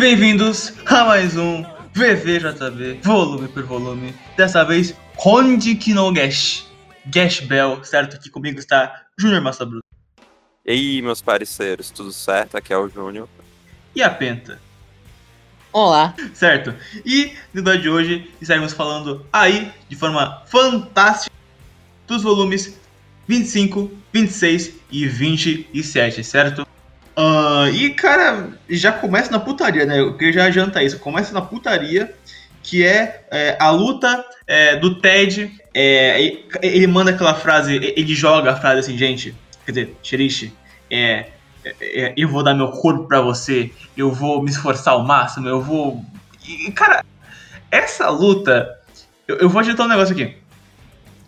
E bem-vindos a mais um VVJB, volume por volume. Dessa vez, Konde Kinogesh. Gash Bell, certo? Aqui comigo está Júnior Massa Bruto. E aí, meus parceiros, tudo certo? Aqui é o Júnior. E a Penta. Olá. Certo? E no episódio de hoje estaremos falando aí, de forma fantástica, dos volumes 25, 26 e 27, certo? Uh, e, cara, já começa na putaria, né? Eu já adiantar isso. Começa na putaria, que é, é a luta é, do Ted. É, ele manda aquela frase, ele joga a frase assim, gente. Quer dizer, Shirishi, é, é, eu vou dar meu corpo para você, eu vou me esforçar ao máximo, eu vou. E, cara, essa luta. Eu, eu vou adiantar um negócio aqui.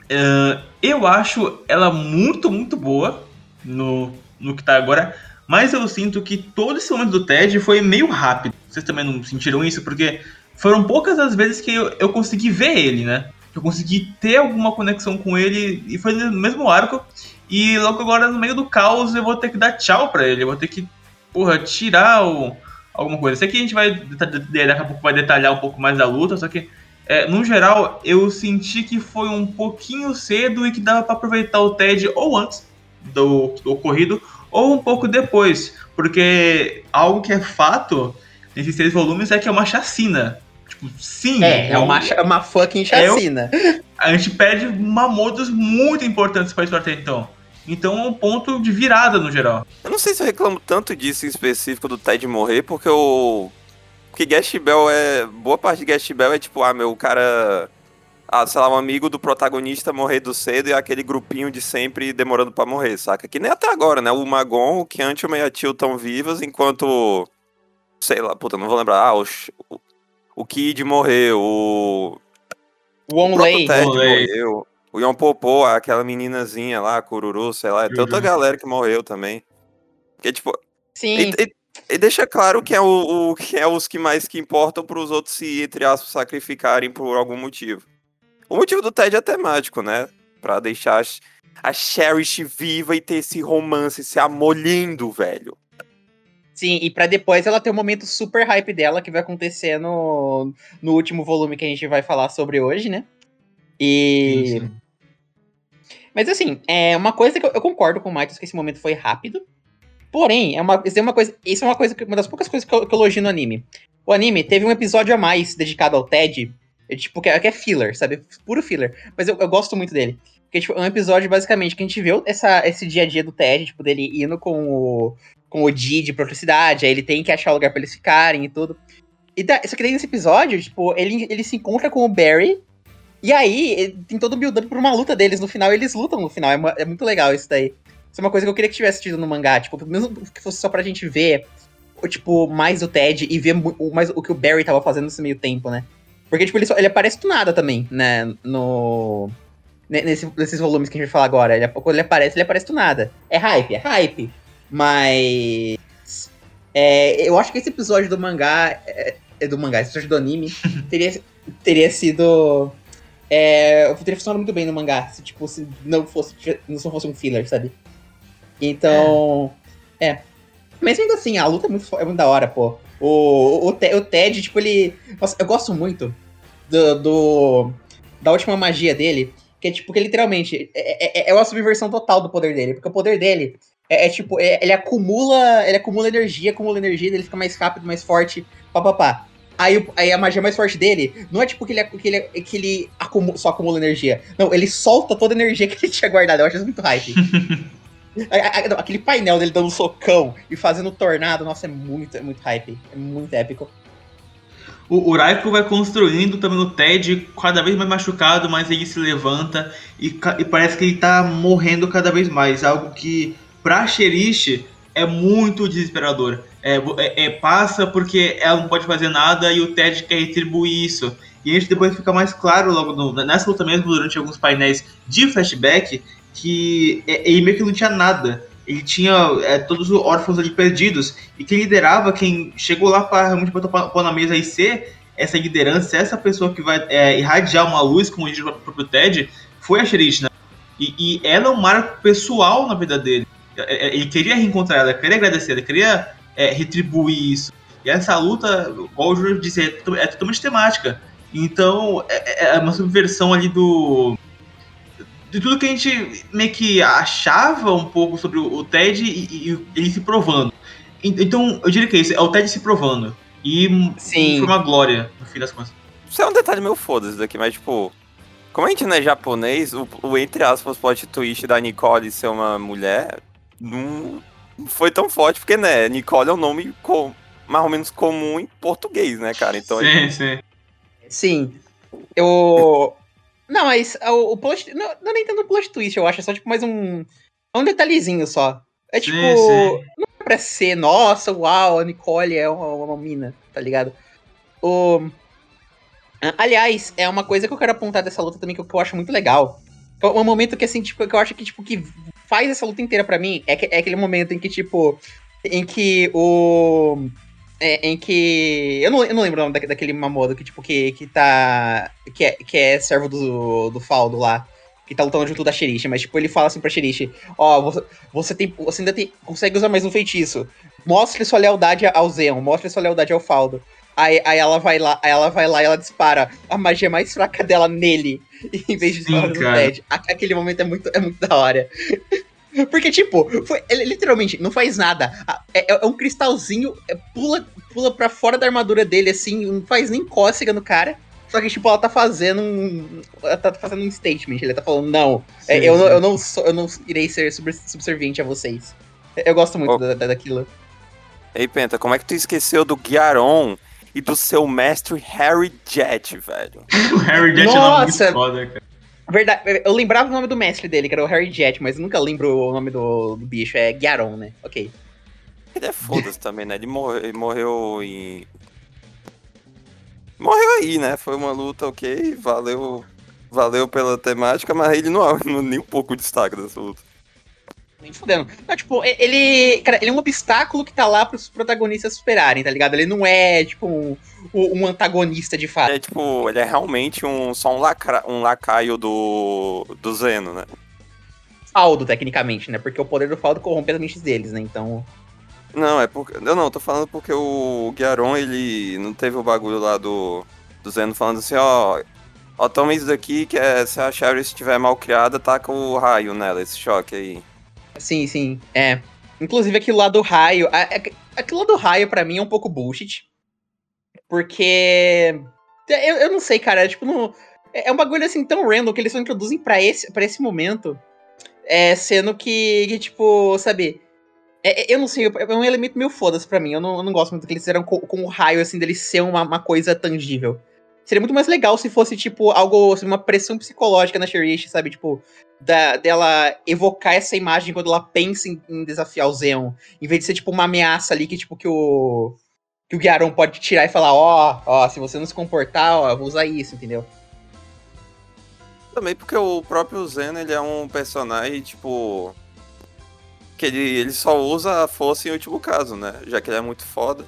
Uh, eu acho ela muito, muito boa no, no que tá agora. Mas eu sinto que todo esse momento do Ted foi meio rápido. Vocês também não sentiram isso? Porque foram poucas as vezes que eu, eu consegui ver ele, né? Eu consegui ter alguma conexão com ele e foi no mesmo arco. E logo agora, no meio do caos, eu vou ter que dar tchau pra ele. Eu vou ter que, porra, tirar o, alguma coisa. Sei que a gente vai, daqui a pouco, vai detalhar um pouco mais da luta, só que, é, no geral, eu senti que foi um pouquinho cedo e que dava para aproveitar o Ted ou antes do, do ocorrido ou um pouco depois, porque algo que é fato nesses três volumes é que é uma chacina. Tipo, sim. É, é, uma, é uma fucking chacina. É, a gente perde modos muito importantes para isso até então. Então é um ponto de virada no geral. Eu não sei se eu reclamo tanto disso em específico do Ted morrer, porque o. Porque Guest Bell é. Boa parte de Guest Bell é tipo, ah, meu, o cara ah, sei lá, um amigo do protagonista morrer do cedo e aquele grupinho de sempre demorando para morrer, saca? Que nem até agora, né? O Magon, o Kiant e o Meiatil estão vivos, enquanto. Sei lá, puta, não vou lembrar. Ah, o, o Kid morreu, o. O Onley. morreu. O Yon Popô, aquela meninazinha lá, a Cururu, sei lá. Tem outra uhum. galera que morreu também. Que tipo. Sim. E, e, e deixa claro que é, o, o, que é os que mais que importam para os outros se, entre aspas, sacrificarem por algum motivo. O motivo do Ted é temático, né? Pra deixar a Cherish viva e ter esse romance, esse amor lindo, velho. Sim, e para depois ela ter um momento super hype dela que vai acontecer no, no último volume que a gente vai falar sobre hoje, né? E. Sim. Mas assim, é uma coisa que eu, eu concordo com o Michael que esse momento foi rápido. Porém, é uma, isso é uma coisa. Isso é uma coisa uma das poucas coisas que eu, que eu elogio no anime. O anime teve um episódio a mais dedicado ao Ted é, tipo, que é, que é filler, sabe? Puro filler. Mas eu, eu gosto muito dele. Porque, tipo, é um episódio, basicamente, que a gente viu essa, esse dia a dia do Ted, tipo, dele indo com o, com o Didi pra outra cidade, aí ele tem que achar lugar pra eles ficarem e tudo. E da, só que daí nesse episódio, tipo, ele, ele se encontra com o Barry, e aí tem todo o build-up pra uma luta deles no final, eles lutam no final. É, é, muito legal isso daí. Isso é uma coisa que eu queria que tivesse tido no mangá, tipo, mesmo que fosse só pra gente ver, tipo, mais o Ted e ver mais o que o Barry tava fazendo nesse meio tempo, né? Porque, tipo, ele, só, ele aparece do nada também, né? No. Nesse, nesses volumes que a gente vai falar agora. Ele, quando ele aparece, ele aparece do nada. É hype, é hype. Mas. É, eu acho que esse episódio do mangá. É, é do mangá, esse episódio do anime teria, teria sido. É, teria funcionado muito bem no mangá, se tipo, se não fosse, não fosse um filler, sabe? Então. É. é. Mas ainda assim, a luta é muito, é muito da hora, pô. O, o, o Ted, tipo, ele. Nossa, eu gosto muito do, do, da última magia dele, que é tipo, que literalmente é, é, é uma subversão total do poder dele, porque o poder dele é, é tipo, é, ele acumula, ele acumula energia, acumula energia, ele fica mais rápido, mais forte, papapá. Aí, aí a magia mais forte dele não é tipo que ele, que ele, que ele acumula, só acumula energia. Não, ele solta toda a energia que ele tinha guardado. Eu acho isso muito hype. Aquele painel dele dando um socão e fazendo tornado, nossa, é muito, é muito hype. É muito épico. O, o Raikou vai construindo também no Ted, cada vez mais machucado, mas ele se levanta e, e parece que ele tá morrendo cada vez mais. Algo que, pra Cherish, é muito desesperador. É, é, é, passa porque ela não pode fazer nada e o Ted quer retribuir isso. E gente depois fica mais claro logo no, nessa luta mesmo, durante alguns painéis de flashback, que é, ele meio que não tinha nada ele tinha é, todos os órfãos ali perdidos, e quem liderava, quem chegou lá para realmente botar pôr na mesa e ser essa liderança, essa pessoa que vai é, irradiar uma luz, como diz o próprio Ted, foi a Sherishna. E, e ela é um marco pessoal na vida dele. É, é, ele queria reencontrar ela, queria agradecer, ele queria é, retribuir isso. E essa luta, igual o Júlio disse, é, é totalmente temática. Então, é, é uma subversão ali do. De tudo que a gente meio que achava um pouco sobre o Ted e, e ele se provando. En- Então, eu diria que é isso, é o Ted se provando. E Sim. foi uma glória, no fim das contas. Isso é um detalhe meio foda-se daqui, mas tipo. Como a gente não é japonês, o, o entre aspas plot twist da Nicole ser uma mulher não foi tão forte, porque, né, Nicole é um nome com- mais ou menos comum em português, né, cara? Então sim, sim. Sim. Eu. Não, mas o, o plot. Não, não é nem tanto um plot twist, eu acho. É só tipo mais um. É um detalhezinho só. É tipo. Sim, sim. Não é pra ser, nossa, uau, a Nicole é uma, uma mina, tá ligado? O. Aliás, é uma coisa que eu quero apontar dessa luta também que eu, que eu acho muito legal. É um momento que, assim, tipo, que eu acho que, tipo, que faz essa luta inteira pra mim é, que- é aquele momento em que, tipo, em que o. é, em que. Eu não, eu não lembro o nome da- daquele Mamodo que, tipo, que, que tá. Que é, que é servo do, do Faldo lá. Que tá lutando junto da Shirishi, mas, tipo, ele fala assim pra Shirishi: Ó, você, você, tem, você ainda tem, consegue usar mais um feitiço. Mostre sua lealdade ao Zeon, mostre sua lealdade ao Faldo. Aí, aí ela vai lá, ela vai lá e ela dispara a magia mais fraca dela nele, em vez de Sim, disparar no. Ted. Aquele momento é muito, é muito da hora. Porque, tipo, foi, ele literalmente não faz nada. A- É, é um cristalzinho, é, pula, pula pra fora da armadura dele, assim, não faz nem cócega no cara. Só que, tipo, ela tá fazendo um. Ela tá fazendo um statement. Ele tá falando, não, é, Sim, eu, não sim. eu, não sou, eu não irei ser sub- subserviente a vocês. Eu gosto muito Oh. da, da- daquilo. Ei, Penta, como é que tu esqueceu do Guiaron e do seu mestre Harry Jet, velho? O Harry Jet é um muito foda, cara. Verdade, eu lembrava o nome do mestre dele, que era o Harry Jet, mas nunca lembro o nome do, do bicho. É Garon, né? Ok. Ele é foda-se também, né? Ele morreu, ele morreu em. Morreu aí, né? Foi uma luta, ok, valeu. Valeu pela temática, mas ele não é nem um pouco destaque dessa luta. Nem fudendo. Não, tipo, ele. Cara, ele é um obstáculo que tá lá pros protagonistas superarem, tá ligado? Ele não é, tipo, um, um antagonista de fato. É tipo, ele é realmente um, só um, lacra, um lacaio do, do Zeno, né? Faldo, tecnicamente, né? Porque o poder do Faldo corrompe as mentes deles, né? Então. Não, é porque. Eu não, tô falando porque o Guiaron, ele não teve o bagulho lá do, do Zeno falando assim, ó. Ó, toma isso daqui que é, se a Sherry estiver mal criada, taca o raio nela, esse choque aí. Sim, sim. É. Inclusive aquilo lá do raio. a- a- Aquilo lá do raio, pra mim, é um pouco bullshit. Porque. Eu, eu não sei, cara. Tipo, não, é é um bagulho assim tão random que eles só introduzem pra esse, pra esse momento. É, sendo que, que, tipo, sabe. é- é- eu não sei, é um elemento meio foda-se pra mim. Eu não, eu não gosto muito que eles fizeram com, com o raio, assim, dele ser uma, uma coisa tangível. Seria muito mais legal se fosse, tipo, algo, assim, uma pressão psicológica na Sherish, sabe? Tipo, da, dela evocar essa imagem quando ela pensa em, em desafiar o Zeon. Em vez de ser, tipo, uma ameaça ali que, tipo, que o. Que o Guiaron pode tirar e falar, ó, ó, se você não se comportar, ó, eu vou usar isso, entendeu? Também porque o próprio Zeno, ele é um personagem, tipo. Que ele, ele só usa a força em último caso, né? Já que ele é muito foda.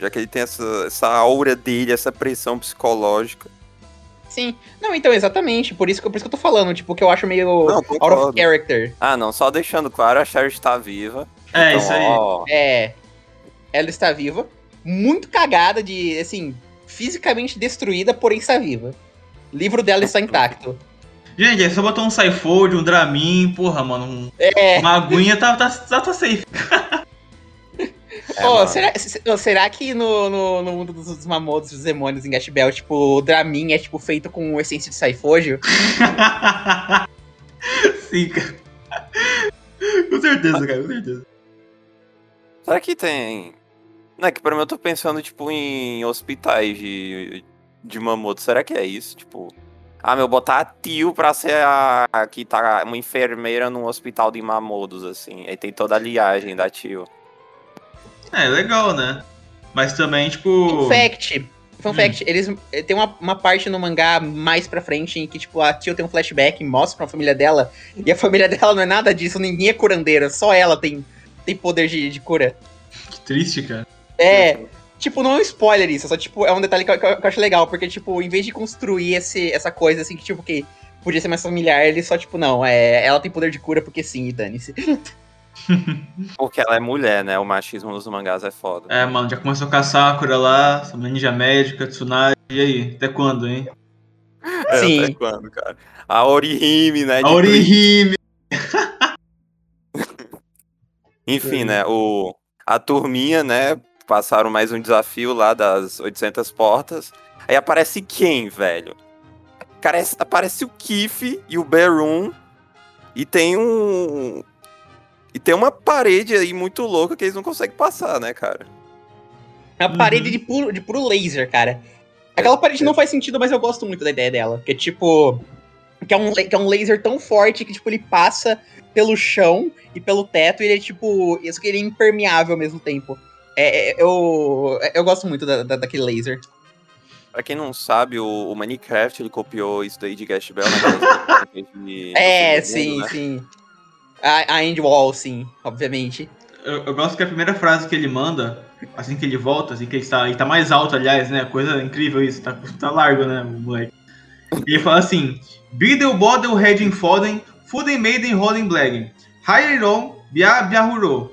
Já que ele tem essa, essa aura dele, essa pressão psicológica. Sim. Não, então, exatamente. Por isso que, por isso que eu tô falando, tipo, que eu acho meio Não, out of character. Ah, não, só deixando claro, a Sherry está viva. É, Então, isso aí. ó, É. Ela está viva. Muito cagada de, assim, fisicamente destruída, porém está viva. O livro dela está intacto. Gente, é só botar um Cyfold, um Dramin, porra, mano. Um, É. uma aguinha tá, tá, tá, tá safe. mano. será, será que no, no, no mundo dos, dos mamodos, dos demônios em Gash Bell, tipo, o Dramin é tipo feito com essência de Saifojo? Sim, cara. Com certeza, cara, com certeza. Será que tem. Não é que pra mim eu tô pensando, tipo, em hospitais de, de mamoto. Será que é isso? Tipo. Ah, meu, botar a tio pra ser a, a que tá uma enfermeira num hospital de mamodos, assim. Aí tem toda a liagem da tio. É, legal, né? Mas também, tipo. Fun fact. Fun Hum. fact, eles eh, tem uma, uma parte no mangá mais pra frente em que, tipo, a Tio tem um flashback, mostra pra família dela, e a família dela não é nada disso, ninguém é curandeira, só ela tem, tem poder de, de cura. Que triste, cara. É, tipo, não é um spoiler isso, só, tipo, é um detalhe que eu, que eu acho legal, porque, tipo, em vez de construir esse, essa coisa, assim, que, tipo, que podia ser mais familiar, ele só, tipo, não, é, ela tem poder de cura porque sim, e dane-se. Porque ela é mulher, né? O machismo nos mangás é foda. É, mano, já começou com a Sakura lá, a ninja médica, Tsunade. E aí, até quando, hein? É, Sim. até quando, cara? A Orihime, né? A Orihime. Enfim, É. né? O, a turminha, né? Passaram mais um desafio lá das 800 portas. Aí aparece quem, velho? Cara, aparece o Kiff e o Berum. E tem um. E tem uma parede aí muito louca que eles não conseguem passar, né, cara? É uma Uhum. parede de puro, de puro laser, cara. Aquela parede não faz sentido, mas eu gosto muito da ideia dela. Que é tipo. Que é, um, que é um laser tão forte que, tipo, ele passa pelo chão e pelo teto e ele é, tipo. Isso que ele é impermeável ao mesmo tempo. É, é, eu, eu gosto muito da, da- daquele laser. Pra quem não sabe, o, o Minecraft ele copiou isso daí de Gash Bell, né? de- É, sim, mundo, né? sim. A, a End Wall, sim, obviamente. Eu, eu gosto que a primeira frase que ele manda, assim que ele volta, assim que ele tá, ele tá mais alto, aliás, né? Coisa incrível isso, tá, tá largo, né, moleque. Ele fala assim: Bidel Bodel Heading Foden, Fuden Maiden Rolling Blagen, Hairon Bia Biahuro.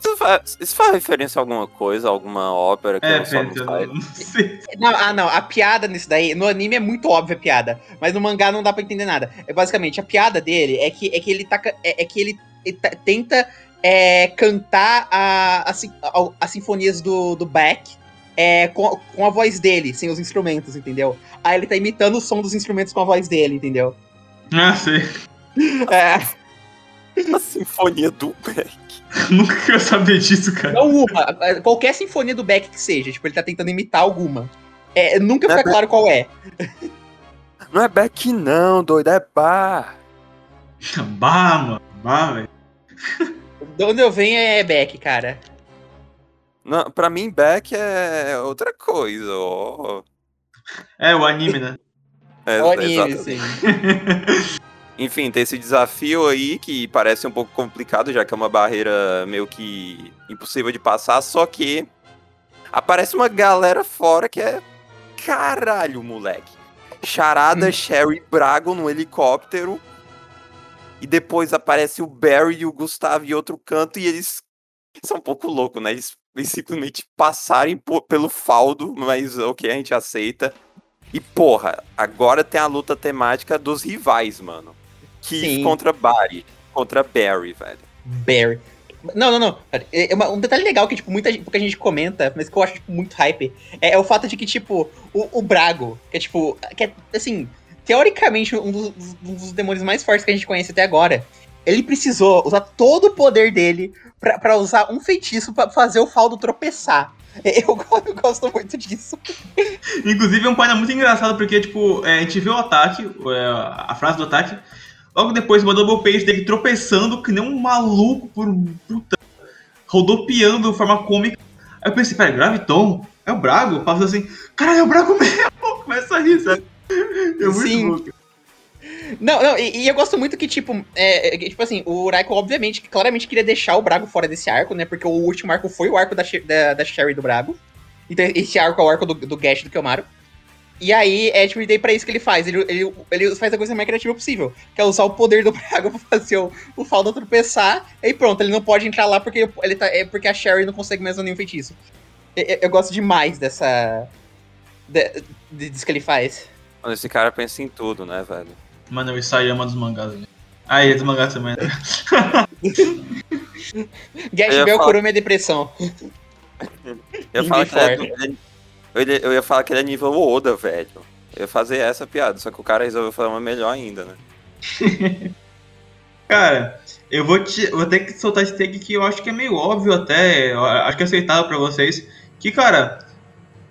Isso faz, isso faz referência a alguma coisa, alguma ópera que É, eu só não não sei. Não, ah, não, a piada nisso daí, no anime é muito óbvia a piada, mas no mangá não dá pra entender nada. É basicamente, a piada dele é que, é que ele tá, é, é que ele, ele tá- tenta é, cantar a, a, a- as sinfonias do, do Beck é, com, com a voz dele, sem os instrumentos, entendeu? Aí ele tá imitando o som dos instrumentos com a voz dele, entendeu? Ah, sei. É, A sinfonia do Beck. Nunca quero saber disso, cara. não uma, é, qualquer sinfonia do Beck que seja, tipo, ele tá tentando imitar alguma. É, nunca Não é fica Beck. claro qual é. Não é Beck não, doido, é bar. Bah, mano. Bah, velho. De onde eu venho é Beck, cara. Não, pra mim, Beck é outra coisa. ó. É, o anime, né? É, O anime, exatamente. sim. Enfim, tem esse desafio aí que parece um pouco complicado, já que é uma barreira meio que impossível de passar, só que aparece uma galera fora que é caralho, moleque. Charada, Hum. Sherry, Brago no helicóptero. E depois aparece o Barry e o Gustavo em outro canto e eles são um pouco loucos, né? Eles, simplesmente passarem pelo faldo, mas ok, a gente aceita. E porra, agora tem a luta temática dos rivais, mano. Keith Sim. contra Barry, contra Barry, velho. Barry. Não, não, não. É uma- um detalhe legal que, tipo, muita gente, pouca gente comenta, mas que eu acho, tipo, muito hype, é, é o fato de que, tipo, o, o Brago, que é, tipo, que é, assim, teoricamente, um dos, um dos demônios mais fortes que a gente conhece até agora, ele precisou usar todo o poder dele pra, pra usar um feitiço pra fazer o Faldo tropeçar. Eu, go- eu gosto muito disso. Inclusive é um painel muito engraçado porque, tipo, é, a gente vê o ataque, é, a frase do ataque, logo depois uma double page dele tropeçando que nem um maluco por puta, rodopiando de forma cômica. Aí eu pensei, pera, Graviton? É o Brago? Passa assim, caralho, é o Brago mesmo! Começa a rir, sabe? É muito Sim. louco. Não, não, e, e eu gosto muito que, tipo, é, é, tipo assim, o Raiko, obviamente, que claramente queria deixar o Brago fora desse arco, né? Porque o último arco foi o arco da, da, da Sherry do Brago. Então, esse arco é o arco do, do Gash do Kiyomaru. E aí, é tipo, daí pra isso que ele faz. Ele, ele, ele faz a coisa mais criativa possível. Que é usar o poder do Brago pra fazer o, o Falda tropeçar. E pronto, ele não pode entrar lá porque, ele tá, é porque a Sherry não consegue mais nenhum feitiço. Eu, eu- gosto demais dessa. de- de- disso que ele faz. Mano, esse cara pensa em tudo, né, velho? Mano, o Isayama dos mangás. né? Ah, é dos mangás também. Gash Bell falar- curou minha depressão. Eu falar que ele é, forte. ele- ia, eu ia falar que ele é nível Oda, velho. Eu ia fazer essa piada, só que o cara resolveu fazer uma melhor ainda, né? Cara, eu vou, te, vou ter que soltar esse take que eu acho que é meio óbvio até, acho que é aceitável pra vocês. Que, cara,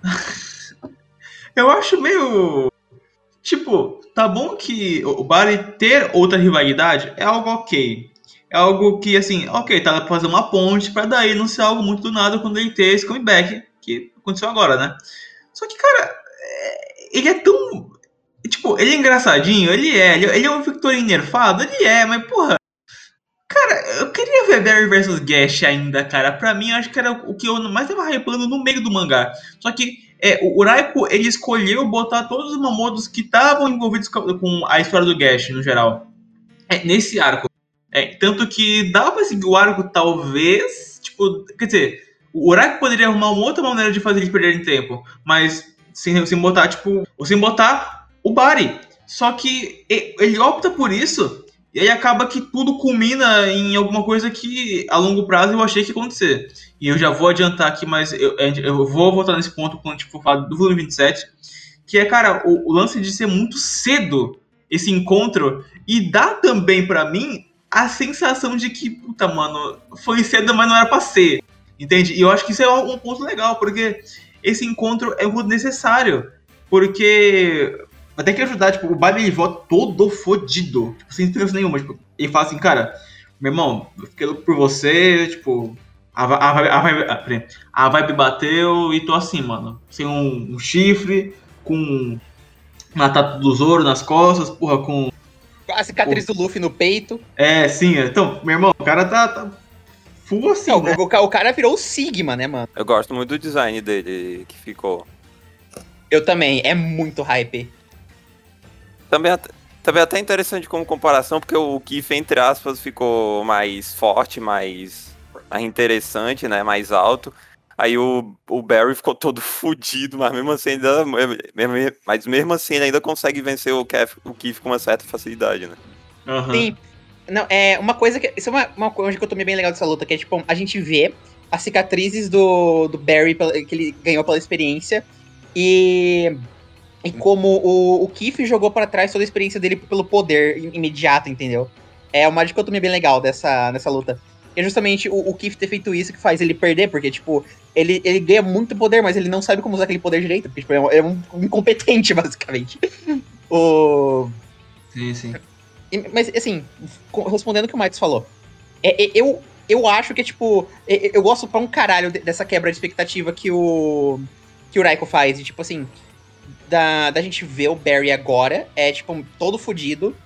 eu acho meio. Tipo, tá bom que o Barry ter outra rivalidade é algo ok. É algo que, assim, ok, tá pra fazer uma ponte pra daí não ser algo muito do nada quando ele ter esse comeback, que aconteceu agora, né? Só que, cara, é- ele é tão. Tipo, ele é engraçadinho, ele é. Ele, é um Victorin nerfado, ele é, mas porra. Cara, eu queria ver Barry vs Gash ainda, cara. Pra mim, acho que era o que eu mais tava hypando no meio do mangá. Só que é, o Raiko, ele escolheu botar todos os Mamodos que estavam envolvidos com, a história do Gash, no geral. É, nesse arco. É, tanto que dava pra seguir o arco, talvez. Tipo, quer dizer, o Uraki poderia arrumar uma outra maneira de fazer eles perderem tempo, mas sem, sem botar, tipo, ou sem botar o Bari. Só que ele opta por isso e aí acaba que tudo culmina em alguma coisa que a longo prazo eu achei que ia acontecer. E eu já vou adiantar aqui, mas eu, eu vou voltar nesse ponto quando tipo, falar do volume 27. Que é, cara, o, o lance de ser muito cedo esse encontro e dá também para mim a sensação de que, puta, mano, foi cedo, mas não era pra ser. Entende? E eu acho que isso é um ponto legal, porque esse encontro é um ponto necessário. Porque até que ajudar, tipo, o Biden ele volta todo fodido, tipo, sem esperança nenhuma. Tipo, ele fala assim, cara, meu irmão, eu fiquei louco por você, tipo, a, a, a, a, a vibe bateu e tô assim, mano. Sem um, um chifre, com uma tatu do Zoro nas costas, porra, com. A cicatriz porra. do Luffy no peito. É, sim. Então, meu irmão, o cara tá, tá full assim. Não, né? o, o, cara virou o Sigma, né, mano? Eu gosto muito do design dele que ficou. Eu também, é muito hype. Também, também é até interessante como comparação, porque o Kiff, entre aspas, ficou mais forte, mais, mais interessante, né? Mais alto. Aí o, o Barry ficou todo fudido, mas mesmo assim ainda. Mas mesmo assim ele ainda consegue vencer o Keith, o Keith com uma certa facilidade, né? Uhum. Sim. Não, é uma coisa que. Isso é uma, uma coisa que eu tomei bem legal dessa luta, que é tipo, a gente vê as cicatrizes do, do Barry que ele ganhou pela experiência. E e como o, o Keith jogou para trás toda a experiência dele pelo poder imediato, entendeu? É uma dicotomia bem legal dessa, dessa luta. E é justamente o, o Keith ter feito isso que faz ele perder, porque, tipo, ele, ele ganha muito poder, mas ele não sabe como usar aquele poder direito, porque, tipo, é um, é um incompetente, basicamente. o... Sim, sim. Mas, assim, respondendo o que o Matos falou, é, é, eu, eu acho que, tipo, é, eu gosto pra um caralho dessa quebra de expectativa que o, que o Raiko faz, e, tipo, assim da, da gente ver o Barry agora é, tipo, todo fodido.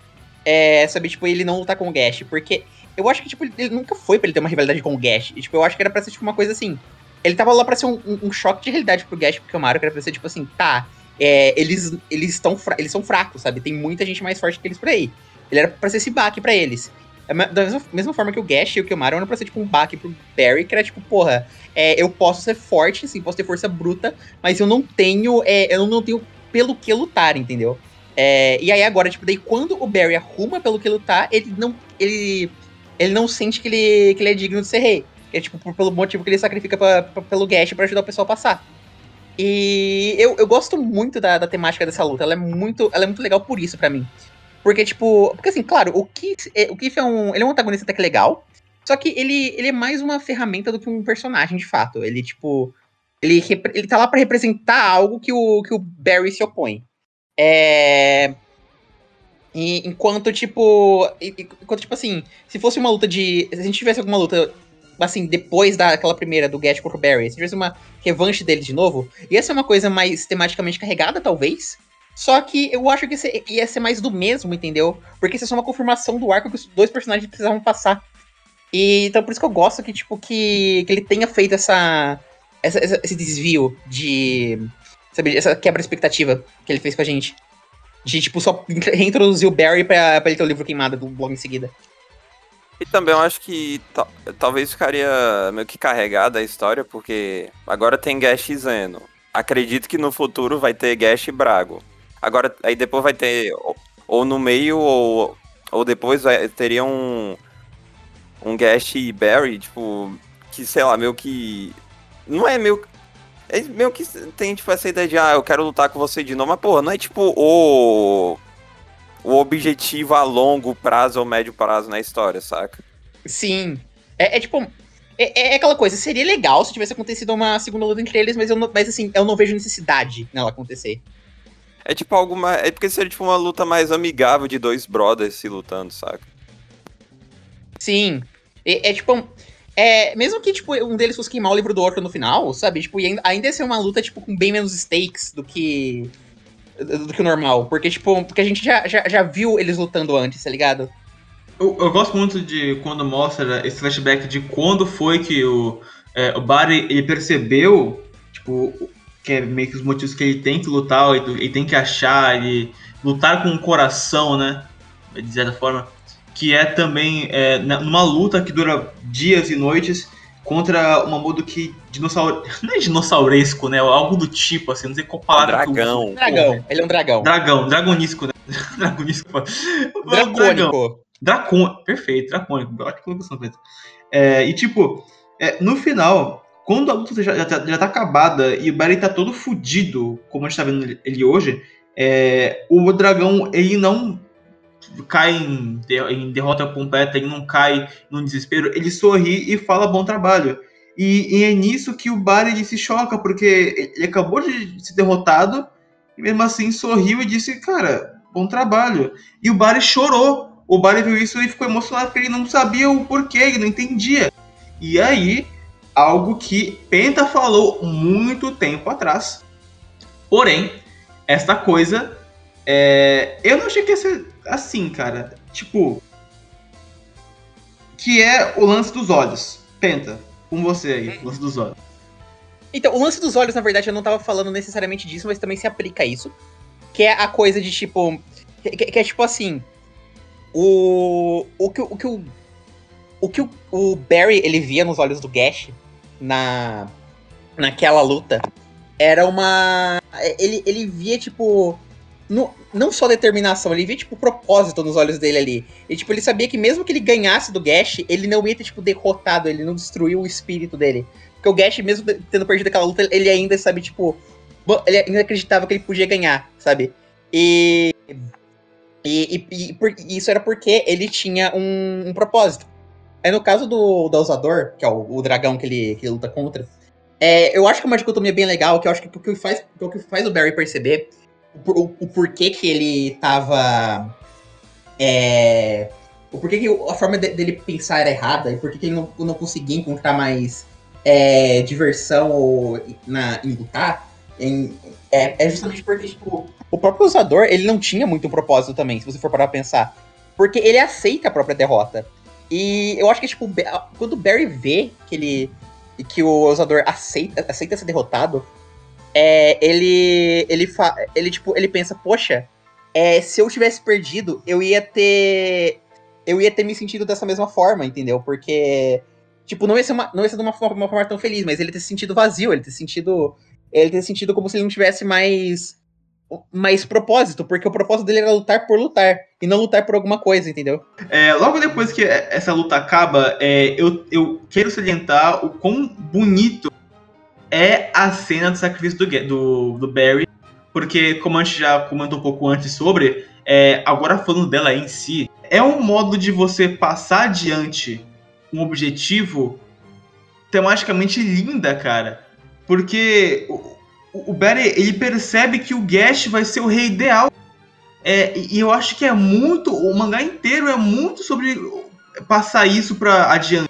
É, tipo, ele não lutar com o Gash. Porque eu acho que, tipo, ele nunca foi pra ele ter uma rivalidade com o Gash. E, tipo, eu acho que era pra ser, tipo, uma coisa assim. Ele tava lá pra ser um, um, um choque de realidade pro Gash, porque o Mario, era pra ser, tipo assim, tá. É, eles eles, estão eles são fracos, sabe? Tem muita gente mais forte que eles por aí. Ele era pra ser esse baque pra eles. É da mesma, mesma, forma que o Gash e o Kilmaron eram pra ser, tipo, um baque pro Barry, que era, tipo, porra, é, eu posso ser forte, assim, posso ter força bruta, mas eu não tenho, é, eu não tenho pelo que lutar, entendeu? É, e aí agora, tipo, daí quando o Barry arruma pelo que lutar, ele não. Ele, ele não sente que ele, que ele é digno de ser rei. É tipo, por, pelo motivo que ele sacrifica pra, pra, pelo Gash para ajudar o pessoal a passar. E eu, eu gosto muito da, da temática dessa luta. Ela é muito, ela é muito legal por isso para mim. Porque, tipo. Porque assim, claro, o Keith, é, o Keith é um. Ele é um antagonista até que legal. Só que ele, ele é mais uma ferramenta do que um personagem, de fato. Ele, tipo. Ele, ele tá lá para representar algo que o, que o Barry se opõe. É. E, enquanto, tipo. Enquanto, tipo assim, se fosse uma luta de. Se a gente tivesse alguma luta, assim, depois daquela primeira do Gash contra o Barry, se tivesse uma revanche dele de novo, ia ser uma coisa mais tematicamente carregada, talvez. Só que eu acho que ia ser mais do mesmo, entendeu? Porque isso é só uma confirmação do arco que os dois personagens precisavam passar. E então por isso que eu gosto que, tipo, que, que ele tenha feito essa essa, essa, esse desvio de. Sabe, essa quebra expectativa que ele fez com a gente. De, tipo, só reintroduzir o Barry pra, pra ele ter o livro queimado logo em seguida. E também eu acho que talvez ficaria meio que carregada a história, porque agora tem Gash Zeno. Acredito que no futuro vai ter Gash Brago. Agora, aí depois vai ter. Ou, ou no meio, ou, ou depois vai, teria um. Um Gash Barry, tipo. Que sei lá, meio que não é meio. É meio que tem, tipo, essa ideia de, ah, eu quero lutar com você de novo, mas, porra, não é tipo o. O objetivo a longo prazo ou médio prazo na história, saca? Sim. É, é tipo. É, é, aquela coisa, seria legal se tivesse acontecido uma segunda luta entre eles, mas, eu não, mas assim, eu não vejo necessidade nela acontecer. É tipo alguma. É porque seria tipo uma luta mais amigável de dois brothers se lutando, saca? Sim. É, é tipo. É, mesmo que, tipo, um deles fosse queimar o livro do Orca no final, sabe? Tipo, ainda, ainda ia ser uma luta, tipo, com bem menos stakes do que. do que o normal. Porque, tipo, porque a gente já, já, já viu eles lutando antes, tá ligado? Eu, eu gosto muito de quando mostra esse flashback de quando foi que o, é, o Barry ele percebeu, tipo, que é meio que os motivos que ele tem que lutar, ele, ele tem que achar, ele lutar com o coração, né? De certa forma. que é também é, numa luta que dura dias e noites contra uma Modoki dinossauro. Não é dinossauresco, né? Algo do tipo, assim, não sei qual palavra. Dragão. Que dragão. Ele é um dragão. Dragão, dragonisco, né? dragonisco. Dracônico. Dracônico. Perfeito, dracônico. Ótima colocação, Pedro. É, e tipo, é, no final, quando a luta já, já, tá, já tá acabada e o Barry tá todo fudido, como a gente tá vendo ele hoje, é, o dragão ele não cai em, em, derrota completa, ele não cai no desespero, ele sorri e fala bom trabalho. E, e é nisso que o Barry se choca, porque ele acabou de ser derrotado e mesmo assim sorriu e disse, cara, bom trabalho. E o Barry chorou. O Barry viu isso e ficou emocionado porque ele não sabia o porquê, ele não entendia. E aí, algo que Penta falou muito tempo atrás. Porém, esta coisa, é... eu não achei que ia ser assim, cara. Tipo, que é o lance dos olhos. Penta, com você aí, o lance dos olhos. Então, o lance dos olhos, na verdade, eu não tava falando necessariamente disso, mas também se aplica a isso. Que é a coisa de tipo. Que, que é tipo assim. O. O que o. Que o, que o, o Barry ele via nos olhos do Gash na. naquela luta era uma. Ele, ele via, tipo. No, não só determinação, ele via, tipo, propósito nos olhos dele ali. E, tipo, ele sabia que mesmo que ele ganhasse do Gash, ele não ia ter, tipo, derrotado, ele não destruiu o espírito dele. Porque o Gash, mesmo tendo perdido aquela luta, ele ainda, sabe, tipo. Ele ainda acreditava que ele podia ganhar, sabe? E. E, e, e, por, isso era porque ele tinha um, um, propósito. Aí no caso do Dausador, que é o, o dragão que ele, que ele luta contra, é, eu acho que é uma dicotomia bem legal, que eu acho que o que faz, o que faz o Barry perceber o, o, o porquê que ele tava. É, o porquê que a forma de, dele pensar era errada e porquê que ele não, não conseguia encontrar mais é, diversão ou, na, em lutar, em, é, é, justamente porque, tipo, o próprio usador, ele não tinha muito propósito também, se você for parar pra pensar. Porque ele aceita a própria derrota. E eu acho que, tipo, quando o Barry vê que ele. que o usador aceita, aceita ser derrotado, é, ele. Ele, fa, ele, tipo, ele pensa, poxa, é, se eu tivesse perdido, eu ia ter. Eu ia ter me sentido dessa mesma forma, entendeu? Porque Tipo, não ia ser, uma, não ia ser de uma forma, uma forma tão feliz, mas ele ter se sentido vazio, ele ter sentido. Ele ter sentido como se ele não tivesse mais. Mais propósito, porque o propósito dele era lutar por lutar, e não lutar por alguma coisa, entendeu? É, logo depois que essa luta acaba, é, eu, eu quero salientar o quão bonito é a cena do sacrifício do, do, do Barry, porque, como a gente já comentou um pouco antes sobre, é, agora falando dela em si, é um modo de você passar adiante um objetivo tematicamente linda, cara. Porque o, Barry, ele percebe que o Gash vai ser o rei ideal. É, e eu acho que é muito, o mangá inteiro é muito sobre passar isso para adiante.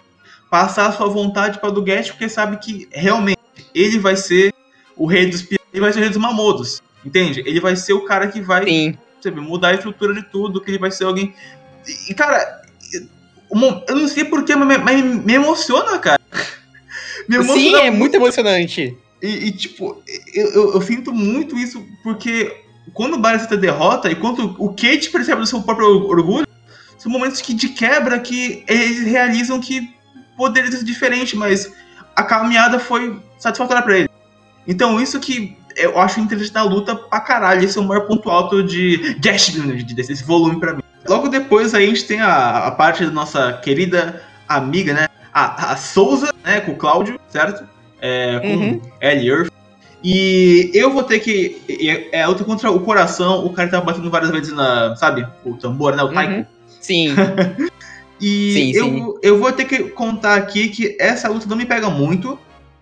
Passar a sua vontade para do Gash, porque sabe que realmente ele vai ser o rei dos ele vai ser o rei dos mamodos. Entende? Ele vai ser o cara que vai sabe, mudar a estrutura de tudo, que ele vai ser alguém. E, cara, eu não sei porquê, mas me, me emociona, cara. Me emociona Sim, é muito emocionante. E, e tipo, eu, eu, eu, sinto muito isso porque quando o Barry a derrota e quando o Kate percebe do seu próprio orgulho, são momentos que de quebra que eles realizam que poderia ser diferente, mas a caminhada foi satisfatória para ele. Então, isso que eu acho interessante da luta pra caralho. Esse é o maior ponto alto de Gash desse volume para mim. Logo depois a gente tem a, a parte da nossa querida amiga, né? A, a Souza, né? Com o Cláudio, certo? É, com uhum. Ellie Earth. E eu vou ter que. É, é luta contra o coração. O cara tá batendo várias vezes na. Sabe? O tambor, né? O taiko. Uhum. Sim. e sim, eu, sim. eu vou ter que contar aqui que essa luta não me pega muito.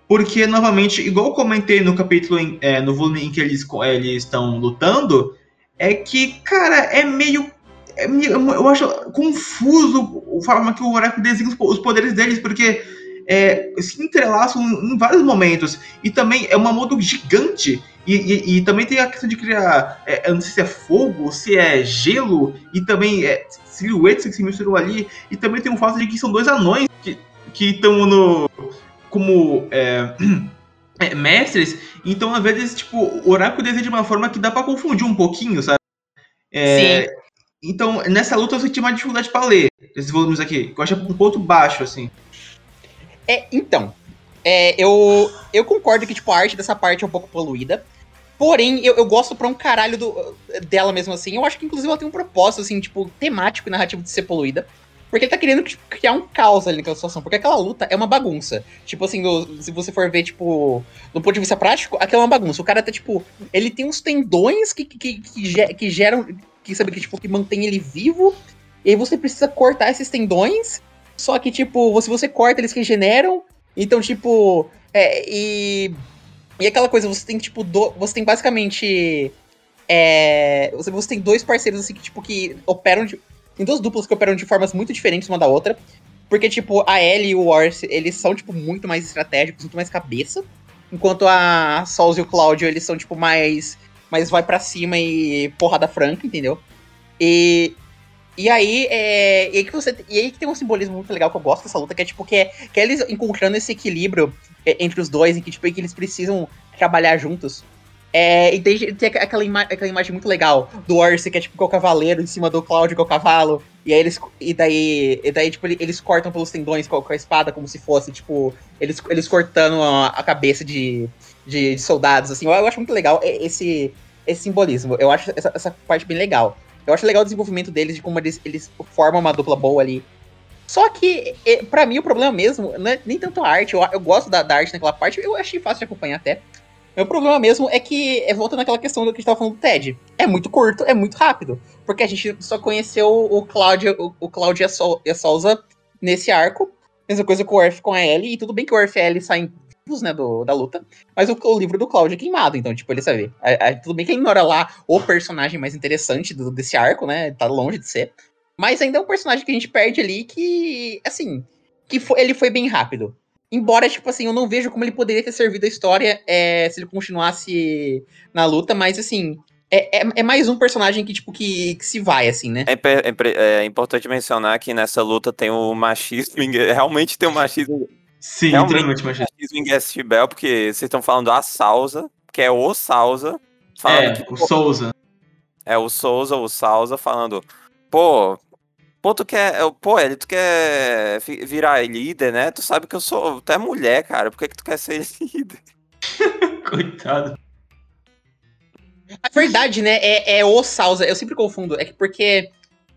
Porque, novamente, igual eu comentei no capítulo, em, é, no volume em que eles, eles estão lutando, é que, cara, é meio é eu acho confuso a forma que o Oráculo designa os poderes deles, porque é, se entrelaçam em vários momentos. E também é uma modo gigante. E, e, e, também tem a questão de criar. É, eu não sei se é fogo, se é gelo, e também é, silhuetas que se misturam ali. E também tem o fato de que são dois anões que estão no. como. É, é, mestres. Então, às vezes, tipo, o Oráculo desenha de uma forma que dá para confundir um pouquinho, sabe? É, Sim. Então, nessa luta eu senti uma dificuldade para ler. desses volumes aqui? Que eu achei um ponto baixo, assim. É, então. É, eu, eu concordo que, tipo, a arte dessa parte é um pouco poluída. Porém, eu, eu gosto pra um caralho do, dela mesmo assim. Eu acho que, inclusive, ela tem um propósito, assim, tipo, temático e narrativo de ser poluída. Porque ele tá querendo tipo, criar um caos ali naquela situação. Porque aquela luta é uma bagunça. Tipo assim, se você for ver, tipo, do ponto de vista prático, aquela é uma bagunça. O cara tá, tipo, ele tem uns tendões que, que, que, que geram. Que sabe que, tipo, que mantém ele vivo. E aí você precisa cortar esses tendões. Só que, tipo, se você corta, eles regeneram. Então, tipo. É, e. E aquela coisa, você tem, tipo, do, você tem basicamente. É, você, você tem dois parceiros assim que, tipo, que operam de, tem duas duplas que operam de formas muito diferentes uma da outra. Porque, tipo, a Ellie e o Wars, eles são, tipo, muito mais estratégicos, muito mais cabeça. Enquanto a Souls e o Cláudio, eles são, tipo, mais. Mais vai para cima e porrada franca, entendeu? E. E aí, é, e aí que você. E aí que tem um simbolismo muito legal que eu gosto dessa luta, que é tipo, que é, que é eles encontrando esse equilíbrio é, entre os dois, em que, tipo, que eles precisam trabalhar juntos. É, e tem, tem aquela, ima aquela imagem muito legal do Orce, que é tipo é o cavaleiro em cima do Cláudio, que é o cavalo. E aí eles. E daí, e daí tipo, eles cortam pelos tendões com, a espada, como se fosse, tipo, eles, eles cortando a, a cabeça de, de, de, soldados, assim. Eu, eu, acho muito legal esse, esse simbolismo. Eu acho essa, essa parte bem legal. Eu acho legal o desenvolvimento deles, de como eles, eles formam uma dupla boa ali. Só que, para mim, o problema mesmo não é nem tanto a arte. Eu, eu gosto da, da arte naquela parte, eu achei fácil de acompanhar até. Meu problema mesmo é que é volta naquela questão do que a gente tava falando do Ted. É muito curto, é muito rápido. Porque a gente só conheceu o Cláudio, o, o Cláudio e a Souza nesse arco. Mesma coisa com o Orf com a Ellie. E tudo bem que o Orf e a Ellie saem né, do, da luta. Mas o, o, livro do Cláudio é queimado. Então, tipo, ele sabe. A, a, tudo bem que ele ignora lá o personagem mais interessante do, desse arco, né? Tá longe de ser. Mas ainda é um personagem que a gente perde ali que, assim, que foi, ele foi bem rápido. Embora, tipo assim, eu não vejo como ele poderia ter servido a história é, se ele continuasse na luta, mas assim, é, é, é, mais um personagem que, tipo, que, que se vai, assim, né? É, é, é, importante mencionar que nessa luta tem o machismo, realmente tem o machismo. Sim, realmente machismo. machismo em Guest Bell, porque vocês estão falando a Salsa, que é o Salsa. Falando é, que, o Souza. É, o Souza, o Salsa, falando, pô, Pô, tu quer. Pô, Eli, tu quer virar líder, né? Tu sabe que eu sou. Tu é mulher, cara. Por que, que tu quer ser líder? Coitado. A verdade, né? É, é o Salsa. Eu sempre confundo. É que porque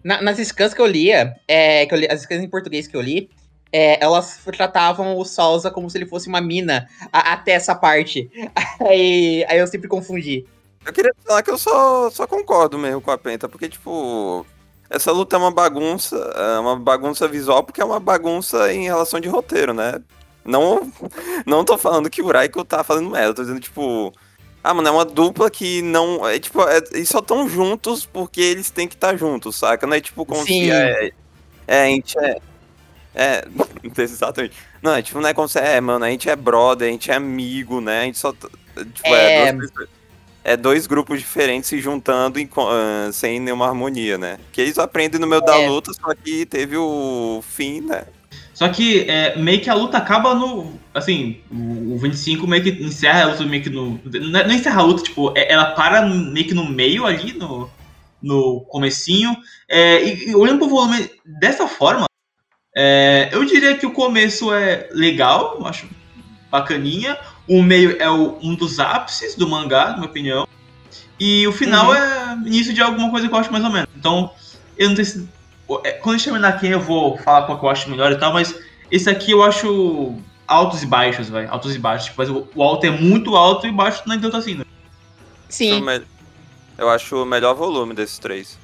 na, nas scans que eu lia, é, que eu li, as scans em português que eu li, é, elas tratavam o Salsa como se ele fosse uma mina a, até essa parte. Aí, aí eu sempre confundi. Eu queria falar que eu só, só concordo mesmo com a Penta, porque, tipo, essa luta é uma bagunça, é uma bagunça visual porque é uma bagunça em relação de roteiro, né? Não, não tô falando que o Raiko tá fazendo merda, tô dizendo, tipo. Ah, mano, é uma dupla que não. É tipo, é, eles só estão juntos porque eles têm que estar tá juntos, saca? Não é tipo como Sim. se. É, é, a gente é. É, exatamente. Não, é tipo, não é como se. É, mano, a gente é brother, a gente é amigo, né? A gente só. Tipo, é, é duas é dois grupos diferentes se juntando em, uh, sem nenhuma harmonia, né? Que eles aprendem no meio é. da luta, só que teve o fim, né? Só que é, meio que a luta acaba no. Assim, o 25 meio que encerra a luta meio que no. Não, é, não encerra a luta, tipo, é, ela para meio que no meio ali, no, no comecinho. É, e, e, olhando pro volume dessa forma, é, eu diria que o começo é legal, acho bacaninha. O meio é o, um dos ápices do mangá, na minha opinião. E o final uhum. é início de alguma coisa que eu acho mais ou menos. Então, eu não sei se. É, quando eu terminar aqui, eu vou falar qual que eu acho melhor e tal, mas esse aqui eu acho altos e baixos, vai. Altos e baixos. Tipo, mas o alto é muito alto e baixo não é tanto assim, né? Sim. Eu acho o melhor volume desses três.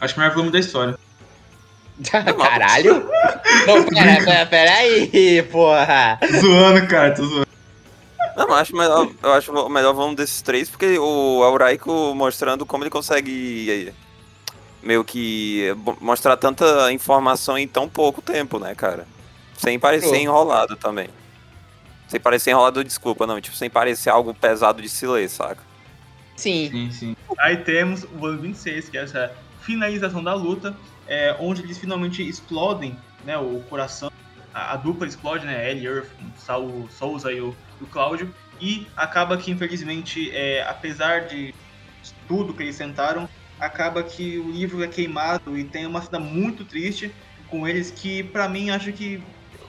Acho o melhor volume da história. Caralho? não, pera, pera, pera aí, porra. Zoando, cara, tô zoando. Não, eu acho, melhor, eu acho o melhor vamos desses três, porque o Auraiko mostrando como ele consegue meio que mostrar tanta informação em tão pouco tempo, né, cara? Sem parecer enrolado também. Sem parecer enrolado, desculpa, não. Tipo, sem parecer algo pesado de se ler, saca? Sim. Sim, sim. Aí temos o volume 26, que é essa finalização da luta, é, onde eles finalmente explodem né, o coração. A, a dupla explode, né? Ellie, Earth, o Souza e o do Cláudio, e acaba que, infelizmente, é, apesar de tudo que eles sentaram, acaba que o livro é queimado e tem uma cena muito triste, com eles que, pra mim, acho que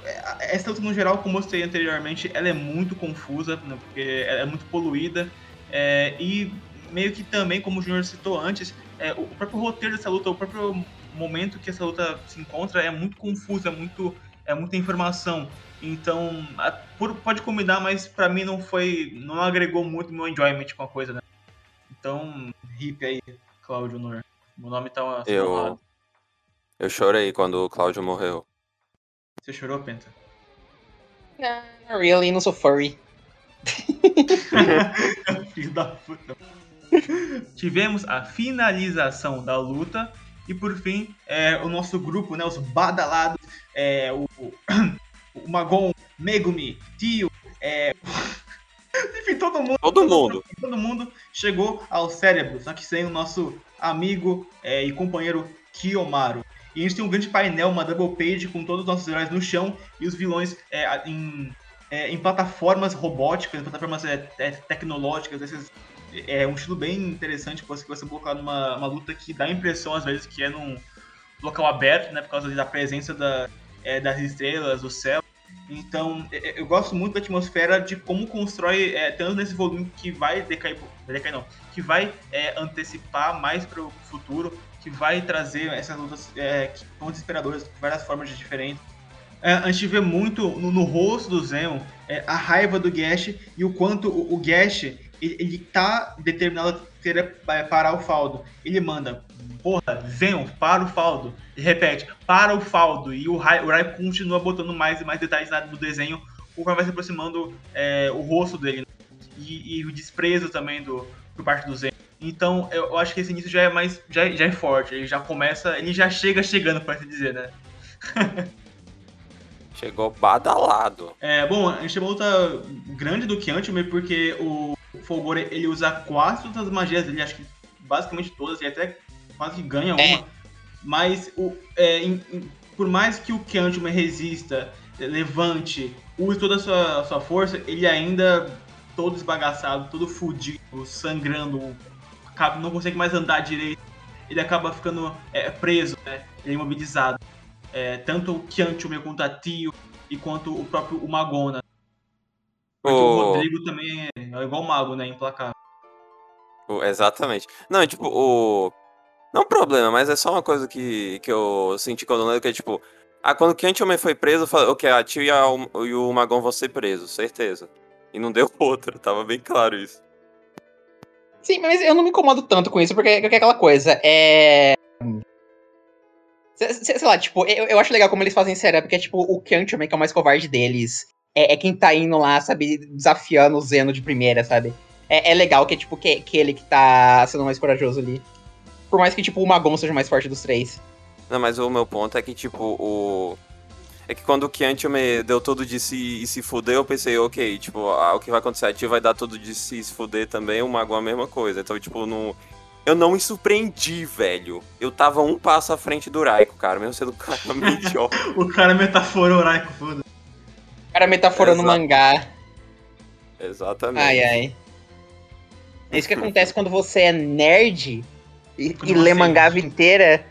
é, essa luta no geral, como eu mostrei anteriormente, ela é muito confusa, né, porque ela é muito poluída. É, e meio que também, como o Junior citou antes, é, o próprio roteiro dessa luta, o próprio momento que essa luta se encontra é muito confuso, é, muito, é muita informação. Então, a, por, pode combinar, mas para mim não foi. não agregou muito meu enjoyment com a coisa, né? Então, hip aí, Cláudio Honor. Meu nome tá Eu. Eu chorei quando o Cláudio morreu. Você chorou, Penta? Não, really, não sou furry. Filho da puta. Tivemos a finalização da luta e por fim é, o nosso grupo, né, os badalados, é, o, o Magon, Megumi, Tio, é, enfim, todo mundo, todo mundo, todo mundo chegou ao cérebro, só que sem o nosso amigo é, e companheiro Kiyomaru. E a gente tem um grande painel, uma double page com todos os nossos heróis no chão e os vilões é, em, é, em plataformas robóticas, em plataformas é, tecnológicas, esses é um estilo bem interessante que você, você colocar numa uma luta que dá a impressão, às vezes, que é num local aberto, né? Por causa da presença da, é, das estrelas, do céu. Então, é, é, eu gosto muito da atmosfera de como constrói, é, tanto nesse volume que vai decair, decair não, que vai é, antecipar mais para o futuro, que vai trazer essas lutas é, que são desesperadoras, de várias formas diferentes. A gente vê muito no, no rosto do Zeon a raiva do Gash e o quanto o, o Gash ele, ele tá determinado a querer parar o faldo. Ele manda, porra, Zeon, para o faldo. E repete, para o faldo. E o Rai, o Rai continua botando mais e mais detalhes no desenho, o qual vai se aproximando é, o rosto dele. E, e, o desprezo também do, por parte do Zeon. Então, eu, eu, acho que esse início já é mais. Já, já é forte. Ele já começa. Ele já chega chegando, para se dizer, né? Chegou badalado. É, bom, a gente tem uma luta grande do Kiantimer, porque o Folgore ele usa quase todas as magias dele, acho que basicamente todas, e até quase que ganha é. uma. Mas o, é, em, em, por mais que o Kiantimer resista, levante, use toda a sua, a sua força, ele ainda todo esbagaçado, todo fudido, sangrando, não consegue mais andar direito. Ele acaba ficando é, preso, né? Ele é imobilizado. É, tanto o Kiantume quanto a Tio e quanto o próprio o Magona. Porque oh. o Rodrigo também é igual o Mago, né? Implacável. Oh, exatamente. Não, é tipo, o. Não é um problema, mas é só uma coisa que, que eu senti quando eu lembro, que é tipo. Ah, quando o Kiantume foi preso, eu falei, ok, a Tio e, a, e o Magon vão ser presos, certeza. E não deu outra, tava bem claro isso. Sim, mas eu não me incomodo tanto com isso, porque é aquela coisa. É. Sei, lá, tipo, eu, eu acho legal como eles fazem setup, porque, tipo, o Kyanchaman, que é o mais covarde deles, é, é, quem tá indo lá, sabe, desafiando o Zeno de primeira, sabe? É, é legal que é, tipo, que, que ele que tá sendo mais corajoso ali. Por mais que, tipo, o Magon seja o mais forte dos três. Não, mas o meu ponto é que, tipo, o... É que quando o Kiantiome deu tudo de si e se fuder, eu pensei, ok, tipo, ah, o que vai acontecer? A Tio vai dar tudo de si e se fuder também, o Magon a mesma coisa. Então, tipo, no eu não me surpreendi, velho. Eu tava um passo à frente do Raiko, cara, mesmo sendo claramente ó. o cara metaforou o Raiko, foda. O cara metaforou no mangá. Exatamente. Ai, ai. É isso que acontece quando você é nerd e, e lê mangá a vida inteira.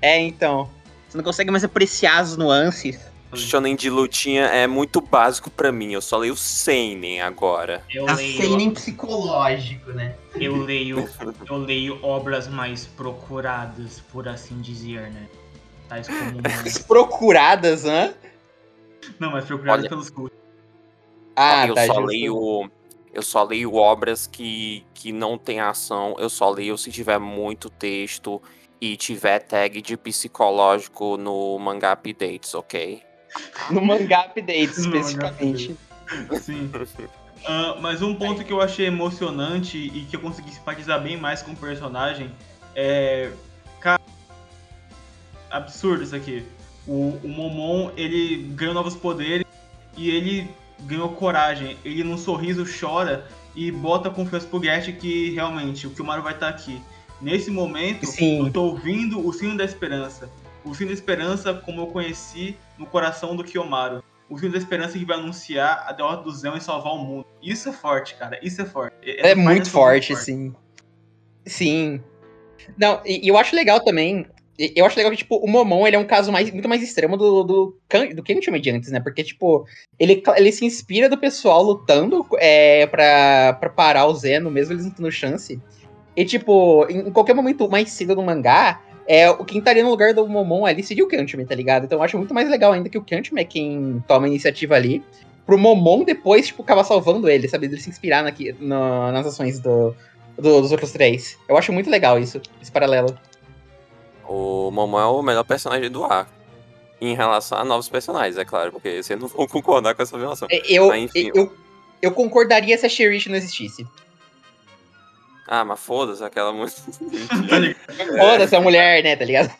É, então. Você não consegue mais apreciar as nuances. Shonen de lutinha é muito básico para mim. Eu só leio Seinen agora. Eu a leio... Seinen psicológico, né? Eu leio, eu leio obras mais procuradas, por assim dizer, né? Tais como... procuradas, hã? Não, mas procuradas Olha... pelos cultos. Ah, eu tá, só justo. leio eu só leio obras que, que não tem ação. Eu só leio se tiver muito texto e tiver tag de psicológico no mangá updates, ok? No mangá updates, especificamente. Sim. Uh, mas um ponto que eu achei emocionante e que eu consegui simpatizar bem mais com o personagem é. Cara. Absurdo isso aqui. O, o Momon, ele ganhou novos poderes e ele ganhou coragem. Ele num sorriso chora e bota confiança pro Get que realmente o Kimaru vai estar tá aqui. Nesse momento, Sim. eu tô ouvindo o sino da esperança. O sino da esperança como eu conheci no coração do Kiyomaru. O sino da esperança que vai anunciar a derrota do Zéu e salvar o mundo. Isso é forte, cara. Isso é forte. É, é muito forte, forte, sim. Sim. Não, e, e, eu acho legal também eu acho legal que, tipo, o Momon, ele é um caso mais, muito mais extremo do, do, do de antes, né? Porque, tipo, ele, ele se inspira do pessoal lutando é, pra, pra parar o Zeno, mesmo eles não tendo chance. E, tipo, em, qualquer momento mais cedo do mangá, é, quem estaria no lugar do Momon ali seria o Kanchman, tá ligado? Então eu acho muito mais legal ainda que o Kanchman é quem toma a iniciativa ali. Pro Momon depois, tipo, acabar salvando ele, sabe? Ele se inspirar naqui, no, nas ações do, do, dos outros três. Eu acho muito legal isso, esse paralelo. O Momon é o melhor personagem do arco. Em relação a novos personagens, é claro, porque vocês não vão concordar com essa afirmação. É, eu, mas, enfim, eu, eu concordaria se a Cherish não existisse. Ah, mas foda-se aquela música. foda-se a mulher, né, tá ligado?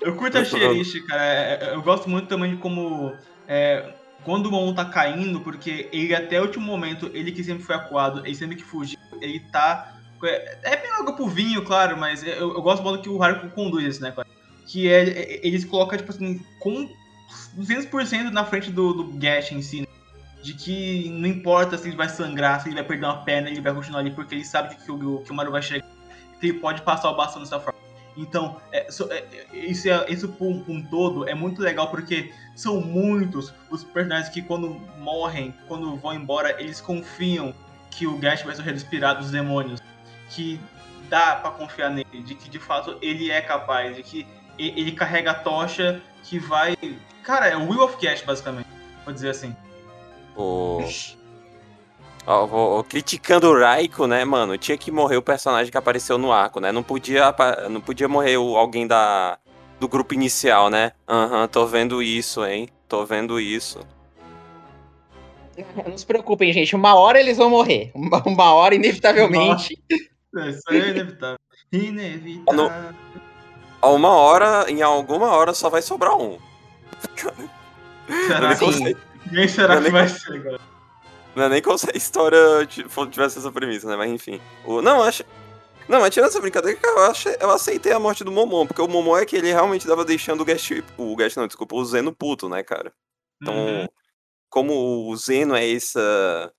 Eu curto a Cherish, cara. É, é, eu gosto muito também de como. É, quando o Momon tá caindo, porque ele até o último momento, ele que sempre foi acuado, ele sempre que fugiu, ele tá é bem algo pro vinho, claro, mas eu, eu gosto muito que o Haruko conduz isso, né, cara? Que é, é eles colocam, tipo assim, com 200% na frente do, do Gash em si, né? De que não importa se ele vai sangrar, se ele vai perder uma perna, ele vai continuar ali, porque ele sabe que o, que o Maru vai chegar, que ele pode passar o bastão dessa forma. Então, é, so, é, isso, é, isso por um, um, todo é muito legal porque são muitos os personagens que quando morrem, quando vão embora, eles confiam que o Gash vai ser respirado dos demônios que dá para confiar nele, de que de fato ele é capaz, de que ele carrega a tocha que vai. Cara, é o Will of Cash, basicamente. Vou dizer assim. O. criticando o Raiko, né, mano? Tinha que morrer o personagem que apareceu no arco, né? Não podia, não podia morrer alguém da, do grupo inicial, né? Aham, uhum, tô vendo isso, hein? Tô vendo isso. Não se preocupem, gente. Uma hora eles vão morrer. Uma, uma hora, inevitavelmente. É, isso aí é inevitável. Inevitável. A uma hora, em alguma hora, só vai sobrar um. Será que... Quem será que nem... vai ser agora? Não é nem como se a história tivesse essa premissa, né? Mas enfim. O... Não, acho. Não, mas tirando essa brincadeira, eu, achei, eu aceitei a morte do Momon, porque o Momon é que ele realmente tava deixando o Guest. O Guest não, desculpa, o Zeno puto, né, cara? Então, uhum. como o Zeno é essa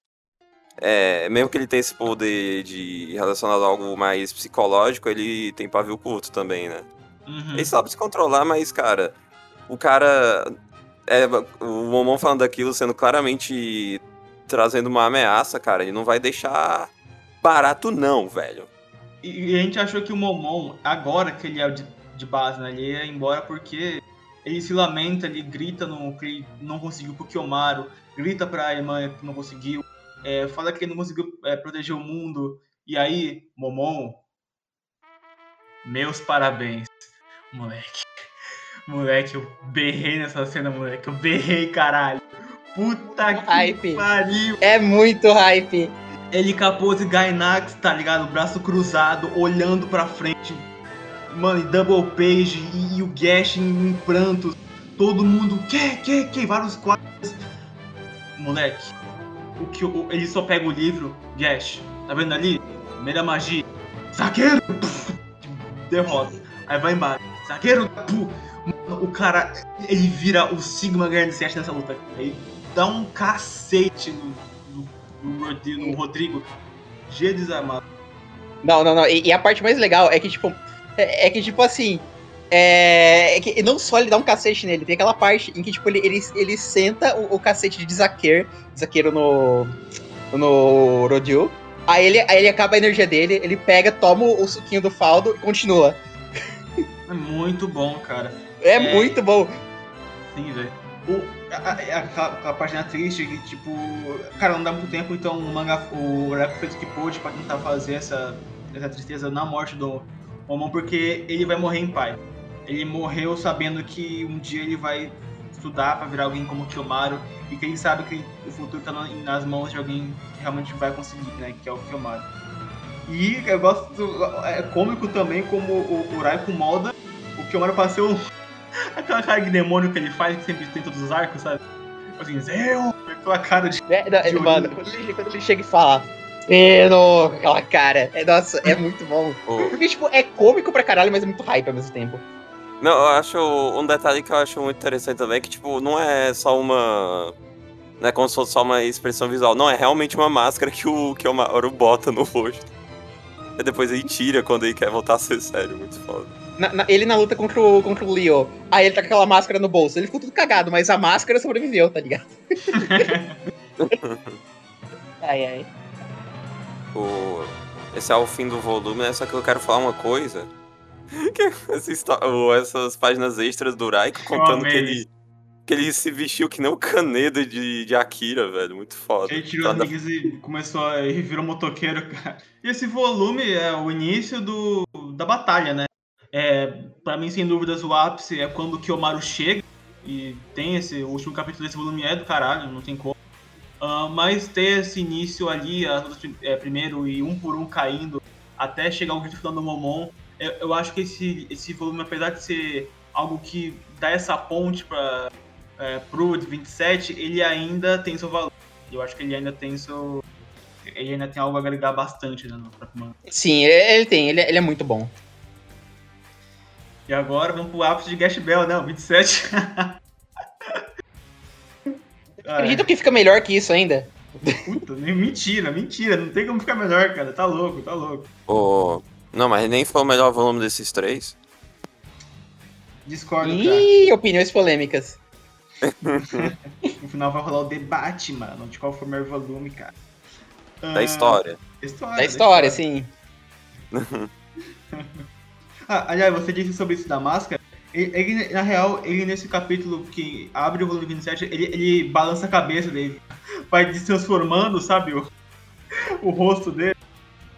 é, mesmo que ele tenha esse poder de relacionado a algo mais psicológico, ele tem pavio curto também, né? Uhum. Ele sabe se controlar, mas, cara, o cara. É, o Momon falando daquilo sendo claramente trazendo uma ameaça, cara, ele não vai deixar barato, não, velho. E, a gente achou que o Momon, agora que ele é de, de base, né? Ele ia embora porque ele se lamenta, ele grita no que ele não conseguiu pro Kiyomaru, grita pra irmã que não conseguiu é, fala que ele não conseguiu é, proteger o mundo. E aí, Momon, meus parabéns, moleque. Moleque, eu berrei nessa cena, moleque. Eu berrei, caralho. Puta que hype. pariu. É muito hype. Ele capôs e Gainax, tá ligado? Braço cruzado, olhando pra frente. Mano, e Double Page e, e o Gash em, em prantos. Todo mundo, que, que, que? Vários quadros. Moleque, o que o, ele só pega o livro, Gash, tá vendo ali? Primeira magia, zagueiro, derrota. Aí vai embora, zagueiro, o cara, ele vira o Sigma Grand 7 nessa luta. Aí dá um cacete no, no, no, no Rodrigo, G desarmado. Não, não, não. E, e, a parte mais legal é que, tipo, é, é que, tipo assim, é, é, que não só ele dá um cacete nele, tem aquela parte em que, tipo, ele, ele, ele senta o, o cacete de Zaquer, Zaqueiro no. no Rodil. Aí ele, aí ele acaba a energia dele, ele pega, toma o suquinho do faldo e continua. É muito bom, cara. É, é... muito bom. Sim, velho. A, a, página triste que, tipo, cara, não dá muito tempo, então o manga, o fez o que pôde pra tentar fazer essa, essa tristeza na morte do Momon, porque ele vai morrer em paz. Ele morreu sabendo que um dia ele vai estudar para virar alguém como Kiyomaru e que ele sabe que o futuro tá nas mãos de alguém que realmente vai conseguir, né? Que é o Kiyomaru. E eu gosto, do, é cômico também como o, o Raiko molda o Kiyomaru passou aquela cara de demônio que ele faz, que sempre tem todos os arcos, sabe? Assim, Zeo, aquela cara de. É, não, de mano, quando ele, quando ele chega e fala. Zeno, aquela cara. É, nossa, é muito bom. Porque, tipo, é cômico pra caralho, mas é muito hype ao mesmo tempo. Não, eu acho. Um detalhe que eu acho muito interessante também é que, tipo, não é só uma. Não é como se fosse só uma expressão visual. Não, é realmente uma máscara que o, que o Mauro bota no rosto. E depois ele tira quando ele quer voltar a ser sério. Muito foda. na- na- ele na luta contra o, contra o Leo, aí ele tá com aquela máscara no bolso. Ele ficou tudo cagado, mas a máscara sobreviveu, tá ligado? ai, ai. O... Esse é o fim do volume, né? Só que eu quero falar uma coisa. Essa essas páginas extras do Raiko contando que ele, que ele se vestiu que nem o Kaneda de, de Akira, velho. Muito foda. Ele tirou as Toda- ligas e começou a. e virou motoqueiro, cara. E esse volume é o início do, da batalha, né? É, pra mim, sem dúvidas, o ápice é quando o Kiyomaru chega. E tem esse. O último capítulo desse volume é do caralho, não tem como. Ah, mas ter esse início ali, as lutas é, primeiro e um por um caindo, até chegar o grito final do Momon, eu, eu acho que esse, esse volume, apesar de ser algo que dá essa ponte pra, é, pro de 27, ele ainda tem seu valor. Eu acho que ele ainda tem seu. Ele ainda tem algo a agregar bastante né, no próprio manga. Sim, ele, ele tem, ele, ele é muito bom. E agora vamos pro ápice de Gash Bell, né? O 27. Ah, Acredito que fica melhor que isso ainda. Puta, nem- mentira, mentira. Não tem como ficar melhor, cara. Tá louco, tá louco. O... Não, mas nem foi o melhor volume desses três. Discordo, cara. Ih, opiniões polêmicas. No final vai rolar o debate, mano, de qual foi o melhor volume, cara. Da Ah, história. história. Da história, sim. Ah, aliás, você disse sobre isso da máscara. Ele, ele, na real, ele nesse capítulo que abre o volume 27, ele, ele balança a cabeça dele. Vai se transformando, sabe? O, o rosto dele.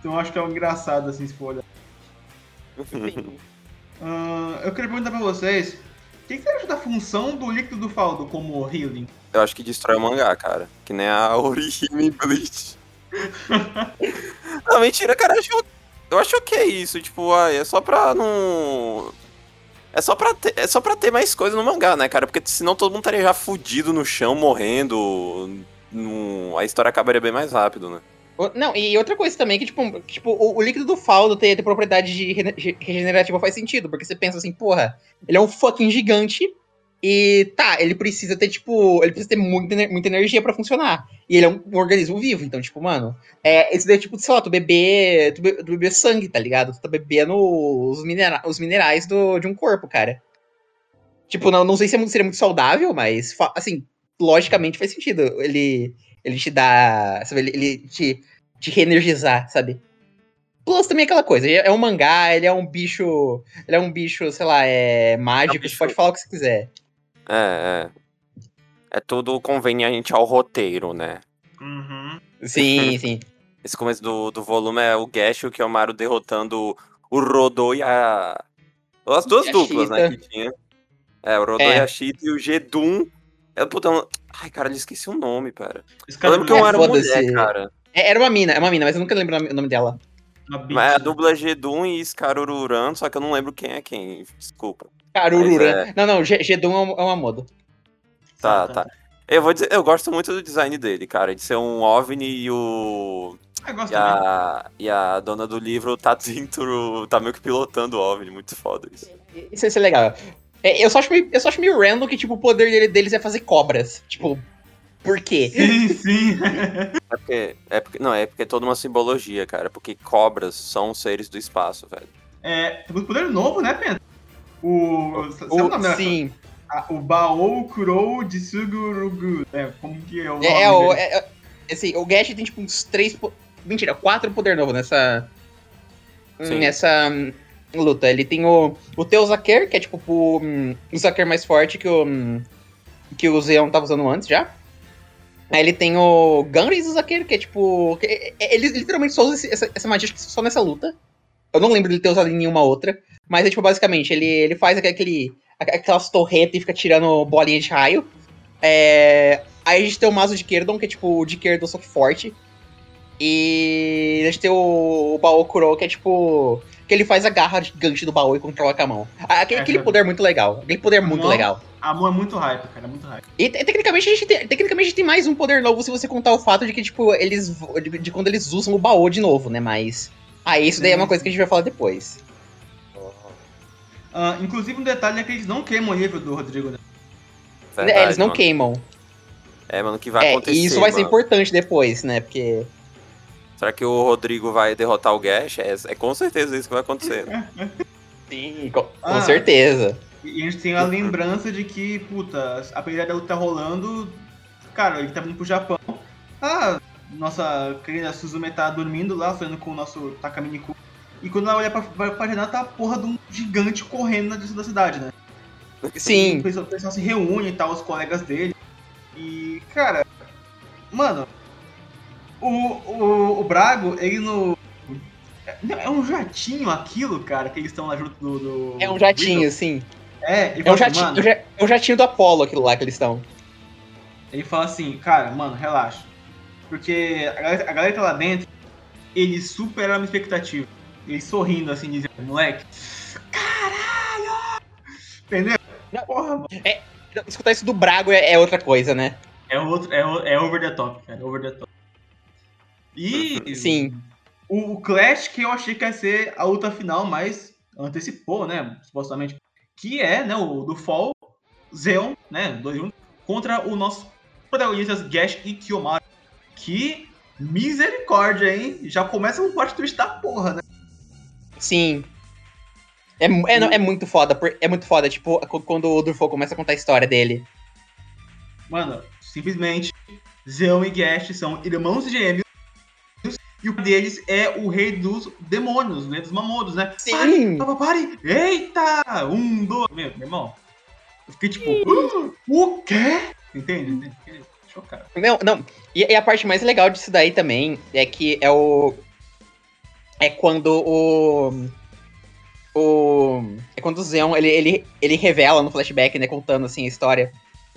Então eu acho que é um engraçado, assim, se for olhar. Ah, eu queria perguntar pra vocês. O que, que você acha da função do líquido do Faldo como healing? Eu acho que destrói o mangá, cara. Que nem a Orihime em Bleach. não, mentira, cara. Eu acho, eu acho ok isso. Tipo, ai, é só pra não. É só pra, ter, é só pra ter mais coisa no mangá, né, cara? Porque senão todo mundo estaria já fudido no chão, morrendo. Num- A história acabaria bem mais rápido, né? Não, e outra coisa também que, tipo, tipo o, o líquido do Faldo ter, ter propriedade de regenerativa faz sentido, porque você pensa assim, porra, ele é um fucking gigante e tá, ele precisa ter, tipo, ele precisa ter muita, muita energia pra funcionar. E ele é um, um organismo vivo, então, tipo, mano, é, esse daí, tipo, sei lá, tu beber, tu, be- tu beber sangue, tá ligado? Tu tá bebendo os, minera os minerais do, de um corpo, cara. Tipo, não, não sei se é seria muito saudável, mas, assim, logicamente faz sentido. Ele, ele te dá, sabe, ele, ele te, te reenergizar, sabe? Plus também aquela coisa, ele é um mangá, ele é um bicho, ele é um bicho, sei lá, é mágico, bicho- você pode falar o que você quiser. É, é. É tudo conveniente ao roteiro, né? Uhum. Sim, sim. Esse começo do, do volume é o Gash e o Kiyomaru derrotando o Rodô e a. As duas E duplas, né? Que tinha. É, o Rodô É. e a Cheetah e o Gedum. É, puta, eu não- Ai, cara, eu esqueci o nome, cara. Esse Eu lembro que eu É, era foda-se. mulher, cara. É, era uma mina, é uma mina, mas eu nunca lembro o nome, dela. uma Mas é a dupla Gedum e Scarururan, só que eu não lembro quem é quem. Desculpa. Carurura. Mas Não, não, Ge- Gedum é um- é uma moda. Tá, tá. Eu vou dizer, eu gosto muito do design dele, cara. De ser um OVNI e o. Eu gosto E a, e a dona do livro tá dentro. tá meio que pilotando o OVNI. Muito foda isso. Isso, isso é legal. É, eu, só acho meio, eu só acho meio random que, tipo, o poder dele- deles é fazer cobras. Tipo, por quê? Sim, sim. É porque, é porque. Não, é porque é toda uma simbologia, cara. Porque cobras são seres do espaço, velho. É, temos poder novo, né, Penta? O. O O- nome dela? sim. Ah, O Baou Kurou de Sugurugu. É, como que é o nome? É, é, o, é, é- assim, o Gash tem, tipo, uns três... Mentira, quatro poder novo nessa... Sim. Nessa hum, luta. Ele tem o, o Teu Zaker, que é, tipo, o, hum, o Zaker mais forte que o... hum, Que o Zeon tava usando antes já. Ele tem o Gunris do Zaker, que é, tipo... que- é- é- ele literalmente só usa esse- essa, essa magia só nessa luta. Eu não lembro dele ter usado em nenhuma outra. Mas é, tipo, basicamente, ele, ele faz aquele... Aquelas torretas e fica tirando bolinha de raio. É, aí a gente tem o Mazo de Kerdon, que é tipo o de Kerdon, só que forte. E a gente tem o, o Baô Kuro, que é tipo. Que ele faz a garra gigante do baú e controla com a mão. Aquele, É, aquele cara. poder muito legal. Aquele poder muito Mão. legal. A mão é muito hype, cara, é muito hype. E te- tecnicamente a, gente tem, tecnicamente a gente tem mais um poder novo se você contar o fato de que, tipo, eles. De, de quando eles usam o baú de novo, né? Mas. Ah, isso daí é uma coisa que a gente vai falar depois. Ah, inclusive, um detalhe é que eles não queimam o livro do Rodrigo, né? Verdade, É, eles não mano. queimam. É, mano, o que vai É, acontecer. e isso vai ser mano? importante depois, né? Porque. Será que o Rodrigo vai derrotar o Gash? É, é com certeza isso que vai acontecer. né? Sim, com, com Ah. certeza. E a gente tem a lembrança de que, puta, apesar da luta tá rolando, cara, ele tá vindo pro Japão. Ah, nossa querida Suzume tá dormindo lá, sonhando com o nosso Takaminiku. E quando ela olha pra, pra, pra janela, tá a porra de um gigante correndo na direção da cidade, né? O Sim, pessoal, o pessoal se reúne e tal, os colegas dele. E, cara, mano, o, o, o Brago, ele no. É, não, é um jatinho aquilo, cara, que eles estão lá junto do. do é um jatinho, sim. É, ele É um assim, jatinho, mano, é um ja- é jatinho do Apollo, aquilo lá que eles estão. Ele fala assim, cara, mano, relaxa. Porque a galera, a galera tá lá dentro, eles superaram a minha expectativa. Eles sorrindo assim, dizendo, moleque, caralho! Entendeu? Não. Porra, mano. Não, Escutar isso do Brago é, é outra coisa, né? É, outro, é, é over the top, cara, over the top. E Sim. o, Clash que eu achei que ia ser a luta final, mas antecipou, né, supostamente, que é, né, o do Fall, Zeon, né, dois juntos, contra o nosso protagonistas Gash e Kiyomaru. Que misericórdia, hein? Já começa um plot twist da porra, né? Sim. É, é, não, é muito foda, é muito foda, tipo, qu- quando o Durfo começa a contar a história dele. Mano, simplesmente, Zeon e Gash são irmãos gêmeos e o deles é o rei dos demônios, né, dos mamodos, né? Sim. Pare, pare! Eita! Um, dois. Meu, meu irmão. Eu fiquei tipo, "Ah, o quê? Entende? Entende? Chocado. Não, não. E, e a parte mais legal disso daí também é que é o. É quando o. O. É quando o Zeon ele, ele, ele revela no flashback, né? Contando assim a história.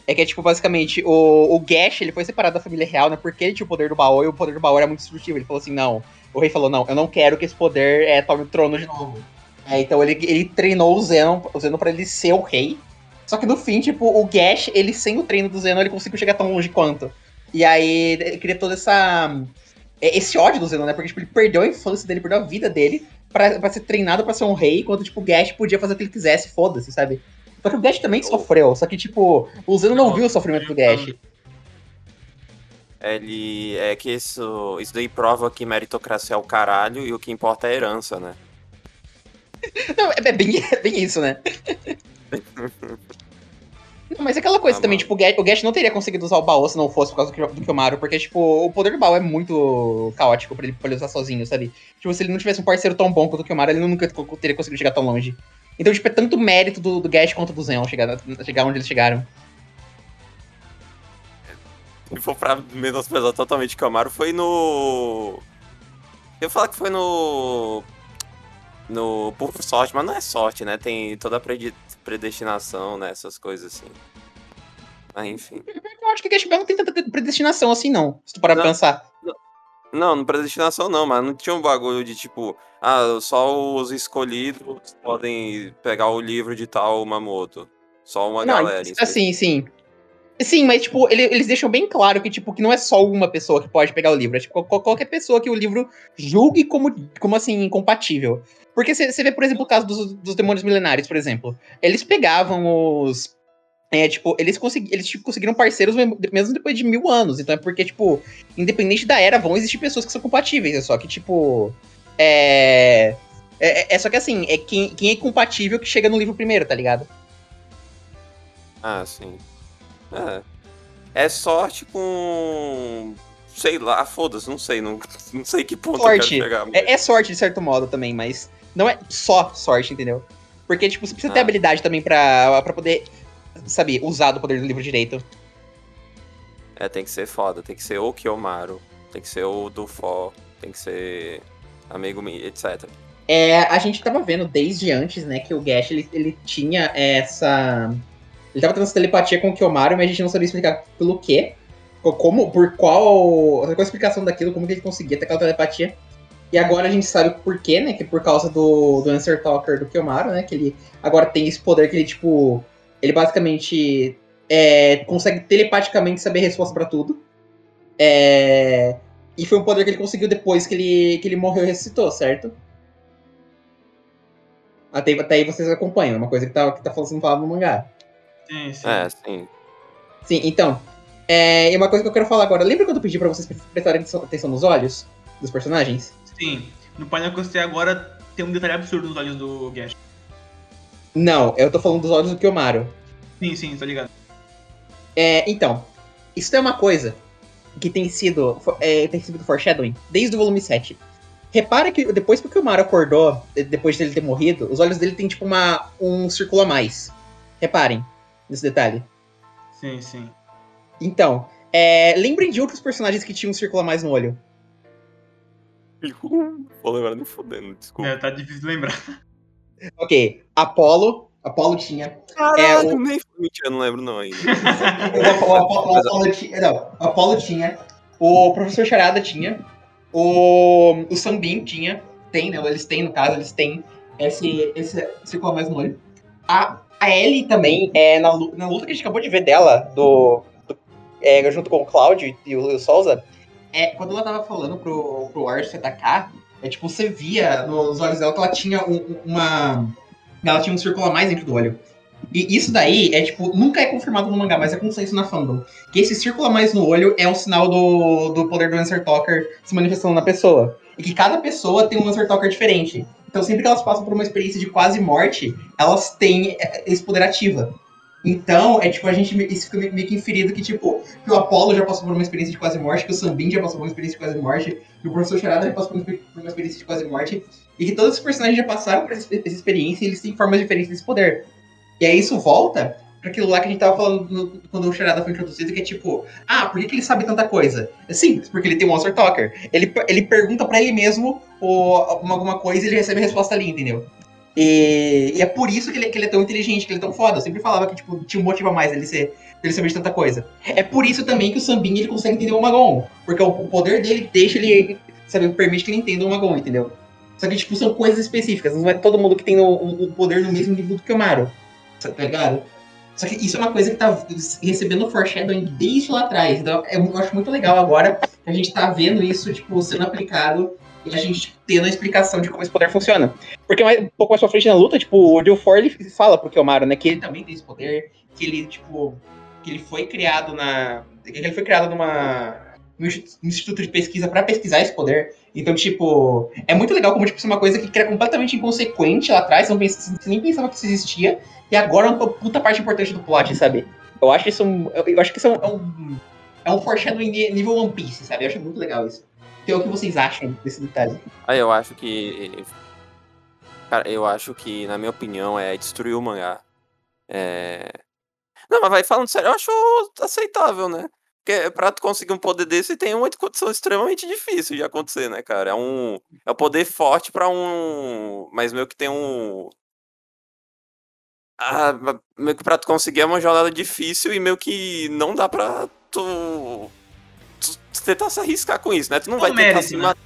É que é tipo, basicamente, o, o Gash ele foi separado da família real, né? Porque ele tinha o poder do baú e o poder do baú era muito destrutivo. Ele falou assim: não. O rei falou: não, eu não quero que esse poder é, tome o trono de novo. É, então ele, ele treinou o Zenon, o Zenon pra ele ser o rei. Só que no fim, tipo, o Gash, ele sem o treino do Zenon, ele conseguiu chegar tão longe quanto. E aí ele cria toda essa. é, Esse ódio do Zenon, né? Porque tipo, ele perdeu a infância dele, perdeu a vida dele pra ser treinado pra ser um rei, enquanto tipo, o Gash podia fazer o que ele quisesse, foda-se, sabe? Só que o Gash também sofreu, só que tipo, o Zenon não viu o sofrimento do Gash. Ele. É que isso, isso daí prova que meritocracia é o caralho e o que importa é a herança, né? Não, é, é bem, é bem isso, né? Não, mas é aquela coisa Ah, também, mano. tipo, o Gash, o Gash não teria conseguido usar o baú se não fosse por causa do, do Kiyomaru, porque, tipo, o poder do baú é muito caótico pra ele, pra ele usar sozinho, sabe? Tipo, se ele não tivesse um parceiro tão bom quanto o Kiyomaru, ele nunca teria conseguido chegar tão longe. Então, tipo, é tanto mérito do, do Gash quanto do Zeon chegar, chegar onde eles chegaram. Se for pra menosprezar totalmente o Camaro, foi no. Eu ia falar que foi no. No. Por sorte, mas não é sorte, né? Tem toda a predestinação, né? Essas coisas assim. Mas enfim. Eu acho que o Gash Bell não tem tanta predestinação assim, não, se tu parar pra Não. pensar. Não, não predestinação não, mas não tinha um bagulho de tipo, ah, só os escolhidos podem pegar o livro de tal Mamoto. Só uma Não, galera. assim, sim. Sim, mas, tipo, ele- eles deixam bem claro que, tipo, que não é só uma pessoa que pode pegar o livro. É, tipo, qual- qualquer pessoa que o livro julgue como, como assim, incompatível. Porque você vê, por exemplo, o caso dos, dos demônios milenários, por exemplo. Eles pegavam os. É, tipo, eles, consegui, eles tipo, conseguiram parceiros mesmo depois de mil anos. Então é porque, tipo, independente da era, vão existir pessoas que são compatíveis. É só que, tipo. É. É, é só que assim, é quem, quem é compatível que chega no livro primeiro, tá ligado? Ah, sim. É. É sorte com. Sei lá, foda-se, não sei. Não, não sei que ponto Sorte. chegar. mas- É, é sorte, de certo modo, também, mas não é só sorte, entendeu? Porque, tipo, você precisa ter Ah. habilidade também pra, pra poder, sabe, usar do poder do livro direito. É, tem que ser foda, tem que ser o Kiyomaru, tem que ser o Dufo, tem que ser amigo meu, etc. É, a gente tava vendo desde antes, né, que o Gash, ele, ele tinha essa... Ele tava tendo essa telepatia com o Kiyomaru, mas a gente não sabia explicar pelo quê. co- Como, por qual... Qual a explicação daquilo, como que ele conseguia ter aquela telepatia. E agora a gente sabe o porquê, né, que por causa do, do Answer Talker do Kiyomaru, né, que ele agora tem esse poder que ele, tipo... Ele basicamente é, consegue telepaticamente saber a resposta pra tudo. É, e foi um poder que ele conseguiu depois que ele, que ele morreu e ressuscitou, certo? Até, até aí vocês acompanham, é uma coisa que tá, que tá sendo falado no mangá. Sim, sim. É, sim. Sim, então. É, e uma coisa que eu quero falar agora. Lembra quando eu pedi pra vocês prestarem atenção, atenção nos olhos dos personagens? Sim. No painel que eu citei agora, tem um detalhe absurdo nos olhos do Gash. Não, eu tô falando dos olhos do Kiyomaru. Sim, sim, tô ligado. É, então, isso é uma coisa que tem sido, é, tem sido foreshadowing desde o volume 7. Repara que depois que o Kiyomaru acordou, depois dele ter morrido, os olhos dele tem tipo uma, um círculo a mais. Reparem nesse detalhe. Sim, sim. Então, é, lembrem de outros personagens que tinham um círculo a mais no olho. Vou lembrar nem fodendo, desculpa. É, tá difícil de lembrar. Ok, Apollo. Apollo tinha. Caralho, É, o- nem eu não lembro não ainda. O Apollo, o Apollo- o Apollo tinha. Não, o Apollo tinha. O Professor Charada tinha. O, o Sambin tinha. Tem, né? Eles têm, no caso, eles têm esse, esse círculo a mais no olho. A, a Ellie também, é, na, na luta que a gente acabou de ver dela, do, do- é, junto com o Cláudio e o, o Souza, é, quando ela tava falando pro, pro Arce atacar, é tipo, você via nos olhos dela que ela tinha um- um- uma. Ela tinha um círculo a mais dentro do olho. E isso daí é, tipo, nunca é confirmado no mangá, mas é consenso na fandom. Que esse círculo a mais no olho é um sinal do, do poder do Lancer Talker se manifestando na pessoa. E que cada pessoa tem um Lancer Talker diferente. Então sempre que elas passam por uma experiência de quase morte, elas têm é, esse poder ativa. Então, é tipo, a gente isso fica meio que inferido que, tipo, que o Apollo já passou por uma experiência de quase morte, que o Sambin já passou por uma experiência de quase morte, que o Professor Charada já passou por uma experiência de quase morte, e que todos os personagens já passaram por essa experiência e eles têm formas diferentes desse poder. E aí isso volta pra aquilo lá que a gente tava falando no- quando o Charada foi introduzido, que é tipo, ah, por que, que ele sabe tanta coisa? É simples, porque ele tem um Monster Talker. Ele, ele pergunta pra ele mesmo o, uma- alguma coisa e ele recebe a resposta ali, entendeu? E, e é por isso que ele, que ele é tão inteligente, que ele é tão foda. Eu sempre falava que tipo, tinha um motivo a mais dele ser dele saber de tanta coisa. É por isso também que o Sambin ele consegue entender o Magon. Porque o, o poder dele deixa ele. Sabe, permite que ele entenda o Magon, entendeu? Só que, tipo, são coisas específicas. Não é todo mundo que tem o, o- poder no mesmo nível do que o Maru. Tá ligado? Só que isso é uma coisa que tá recebendo foreshadowing desde lá atrás. Então, é- eu acho muito legal agora que a gente tá vendo isso, tipo, sendo aplicado e a gente tendo a explicação de como esse poder funciona. Porque mais, um pouco mais pra frente na luta, tipo, o Dilfor ele fala pro Kiyomaru, né, que ele também tem esse poder, que ele, tipo, que ele foi criado na. que ele foi criado numa. num instituto de pesquisa pra pesquisar esse poder. Então, tipo, é muito legal como, tipo, isso é uma coisa que era completamente inconsequente lá atrás, não pensa- você nem pensava que isso existia, e agora é uma puta parte importante do plot, sabe? Eu acho isso um, eu, acho que isso é um, é um, é um nível One Piece, sabe? Eu acho muito legal isso. Então, o que vocês acham desse detalhe? Aí eu acho que. Cara, eu acho que, na minha opinião, é destruir o mangá. É. Não, mas vai falando sério, eu acho aceitável, né? Porque pra tu conseguir um poder desse tem uma condição extremamente difícil de acontecer, né, cara? É um. É um poder forte pra um. Mas meio que tem um. Ah, meio que pra tu conseguir é uma jornada difícil e meio que não dá pra tu. Tentar se arriscar com isso, né? Tu não É um vai tentar mérito, se né? matar.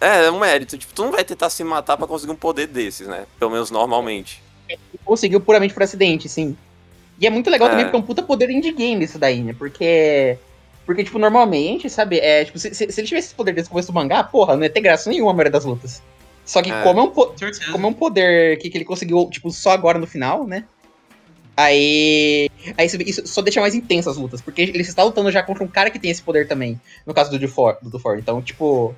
É, é um mérito. Tipo, tu não vai tentar se matar pra conseguir um poder desses, né? Pelo menos normalmente. conseguiu puramente por acidente, sim. E é muito legal É. também porque é um puta poder indie game isso daí, né? Porque. Porque, tipo, normalmente, sabe, é, tipo, se, se, se ele tivesse esse poder desde o começo do mangá, porra, não ia ter graça nenhuma a maioria das lutas. Só que É. como é um, como é um poder que, que ele conseguiu, tipo, só agora no final, né? Aí. Aí isso, só deixa mais intenso as lutas. Porque ele está lutando já contra um cara que tem esse poder também. No caso do Dufor. Do Dufor. Então, tipo.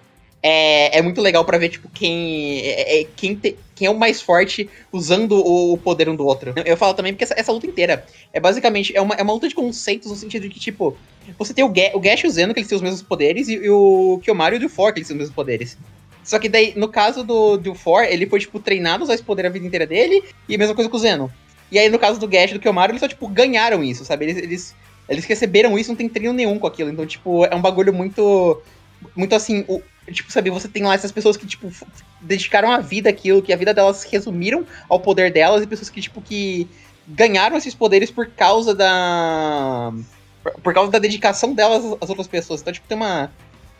É, é muito legal pra ver, tipo, quem. É, é- quem, te- quem é o mais forte usando o, o poder um do outro. Eu falo também porque essa, essa luta inteira é basicamente. É uma, é uma luta de conceitos no sentido de que, tipo. Você tem o, Ga o Gash o Zeno, que eles têm os mesmos poderes, e, e o Kiyomaru e o Dufor, que eles têm os mesmos poderes. Só que daí, no caso do, do For, ele foi, tipo, treinado a usar esse poder a vida inteira dele, e a mesma coisa com o Zeno. E aí, no caso do Gash e do Kiyomaru, eles só, tipo, ganharam isso, sabe? Eles, eles, eles receberam isso, não tem treino nenhum com aquilo. Então, tipo, é um bagulho muito. Muito assim. O, tipo, sabe, você tem lá essas pessoas que, tipo, dedicaram a vida àquilo, que a vida delas resumiram ao poder delas, e pessoas que, tipo, que ganharam esses poderes por causa da. Por causa da dedicação delas às outras pessoas. Então, tipo, tem uma.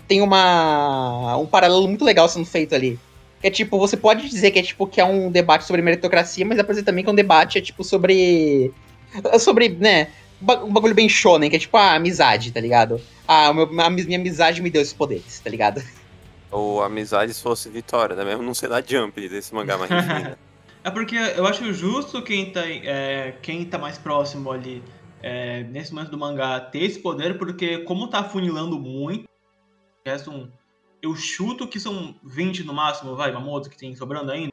Tem uma. um paralelo muito legal sendo feito ali. Que é tipo, você pode dizer que é tipo que é um debate sobre meritocracia, mas dá pra dizer também que é um debate, é tipo, sobre. Sobre, né? Um bagulho bem shonen, que é tipo a amizade, tá ligado? Ah, a minha amizade me deu esses poderes, tá ligado? Ou amizade se fosse vitória, né? Mesmo não ser da Jump desse mangá, mas enfim. né? É porque eu acho justo quem tá, é, quem tá mais próximo ali, é, nesse momento do mangá, ter esse poder, porque como tá funilando muito, restam, eu chuto que são 20 no máximo, vai, Mamoto, que tem sobrando ainda.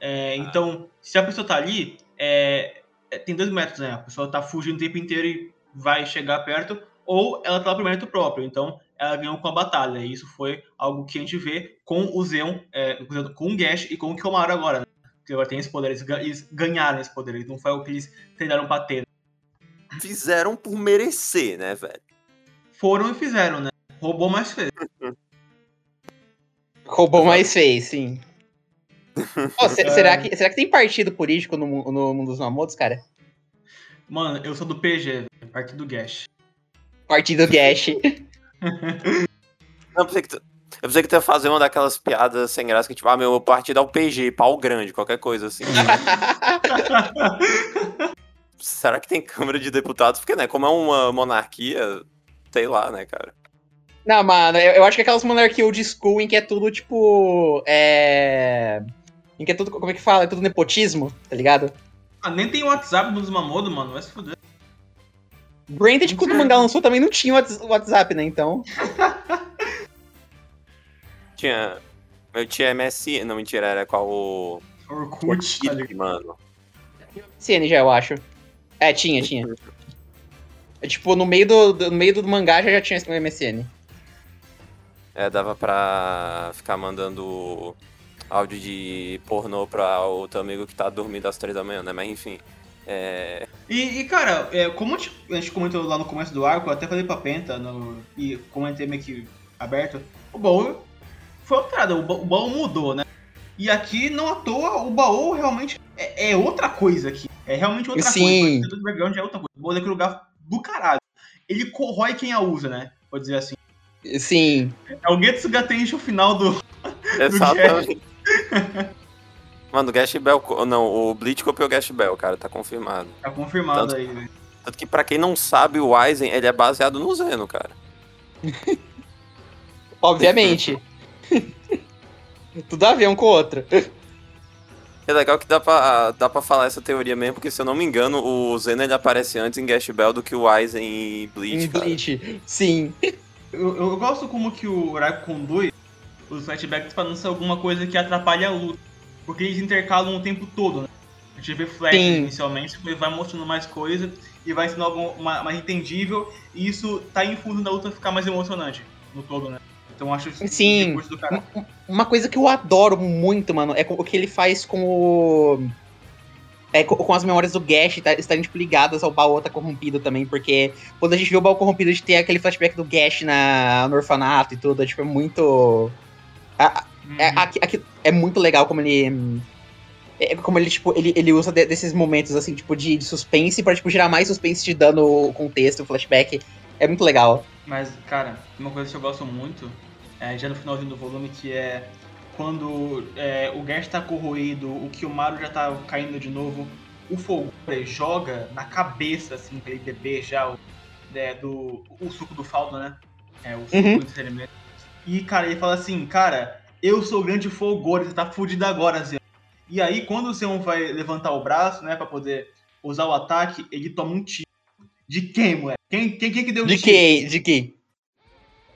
É, então, se a pessoa tá ali, é, é, tem dois métodos, né? A pessoa tá fugindo o tempo inteiro e vai chegar perto, ou ela tá lá por mérito próprio. Então, ela ganhou com a batalha. E isso foi algo que a gente vê com o Zeon, é, com o Gash e com o Kiyomaru agora, né? Que agora tem esse poder, eles, eles ganharam esse poder, não foi o que eles treinaram pra ter. Fizeram por merecer, né, velho? Foram e fizeram, né? Roubou, mais fez. Roubou, mais fez, sim. Se, será, que, será que tem partido político no, no mundo dos Mamotos, cara? Mano, eu sou do PG, partido Gash. Partido Gash. Não, pensei que tu, eu pensei que tu ia fazer uma daquelas piadas sem graça que, tipo, ah, meu partido é o PG, pau grande, qualquer coisa assim. Será que tem Câmara de Deputados? Porque, né, como é uma monarquia, sei lá, né, cara. Não, mano, eu, eu acho que aquelas monarquias old school em que é tudo, tipo. É. Em que é tudo. Como é que fala? É tudo nepotismo, tá ligado? Ah, nem tem WhatsApp dos Mamodo, mano. Vai se fuder. Branded, quando o mangá lançou, também não tinha WhatsApp, né? Então. tinha. Eu tinha MSN. Não, mentira, era qual o. Orkut, Orkut mano. MSN já, eu acho. É, tinha, tinha. É, tipo, no meio do, do, no meio do mangá já, já tinha esse MSN. É, dava pra ficar mandando áudio de pornô pra outro amigo que tá dormindo às três da manhã, né? Mas enfim. É... E, e, cara, é, como a gente, comentou lá no começo do arco, eu até falei pra Penta no, e comentei meio que aberto, o baú foi alterado, o, o baú mudou, né? E aqui, não à toa, o baú realmente é, é outra coisa aqui. É realmente outra Sim. coisa. O background é outra coisa. O baú é aquele lugar do caralho. Ele corrói quem a usa, né? Pode dizer assim. Sim. É o Getsuga Tenshi o final do. Exatamente. Mano, o Gash Bell. Não, o Bleach copiou o Gash Bell, cara, tá confirmado. Tá confirmado tanto, aí, né? Tanto que pra quem não sabe, o Aizen, ele é baseado no Zeno, cara. Obviamente. Tudo a ver um com o outro. É legal que dá pra, dá pra falar essa teoria mesmo, porque se eu não me engano, o Zeno ele aparece antes em Gash Bell do que o Aizen em Bleach. Em Bleach, sim. Eu, eu, gosto como que o Urako conduz os flashbacks pra não ser alguma coisa que atrapalhe a luta. Porque eles intercalam o tempo todo, né? A gente vê flash inicialmente, depois vai mostrando mais coisa e vai sendo algo mais entendível, e isso tá em fundo da luta ficar mais emocionante no todo, né? Então acho isso Sim. do cara. Uma coisa que eu adoro muito, mano, é o que ele faz com o. É, com as memórias do Gash tá, estarem tipo, ligadas ao baú tá corrompido também, porque quando a gente vê o baú corrompido, a gente tem aquele flashback do Gash na, no orfanato e tudo, é, tipo, é muito. A, é, uhum. é, é, muito legal como ele. É, como ele, tipo, ele, ele usa de, desses momentos, assim, tipo, de, de suspense pra, tipo, gerar mais suspense te dando o contexto, o flashback. É muito legal. Mas, cara, uma coisa que eu gosto muito, é, já no finalzinho do volume, que é quando é, o Gash tá corroído, o Kiyomaru já tá caindo de novo, o Fogo joga na cabeça, assim, pra ele beber já o, é, do, o suco do faldo, né? É, o suco Uhum. do experimento. E, cara, ele fala assim, cara, eu sou o grande Folgore, você tá fudido agora, Zeon. E aí, quando o Zeon vai levantar o braço, né, pra poder usar o ataque, ele toma um tiro. De quem, moleque? Quem, quem, quem que deu o De tiro? quem? De quem?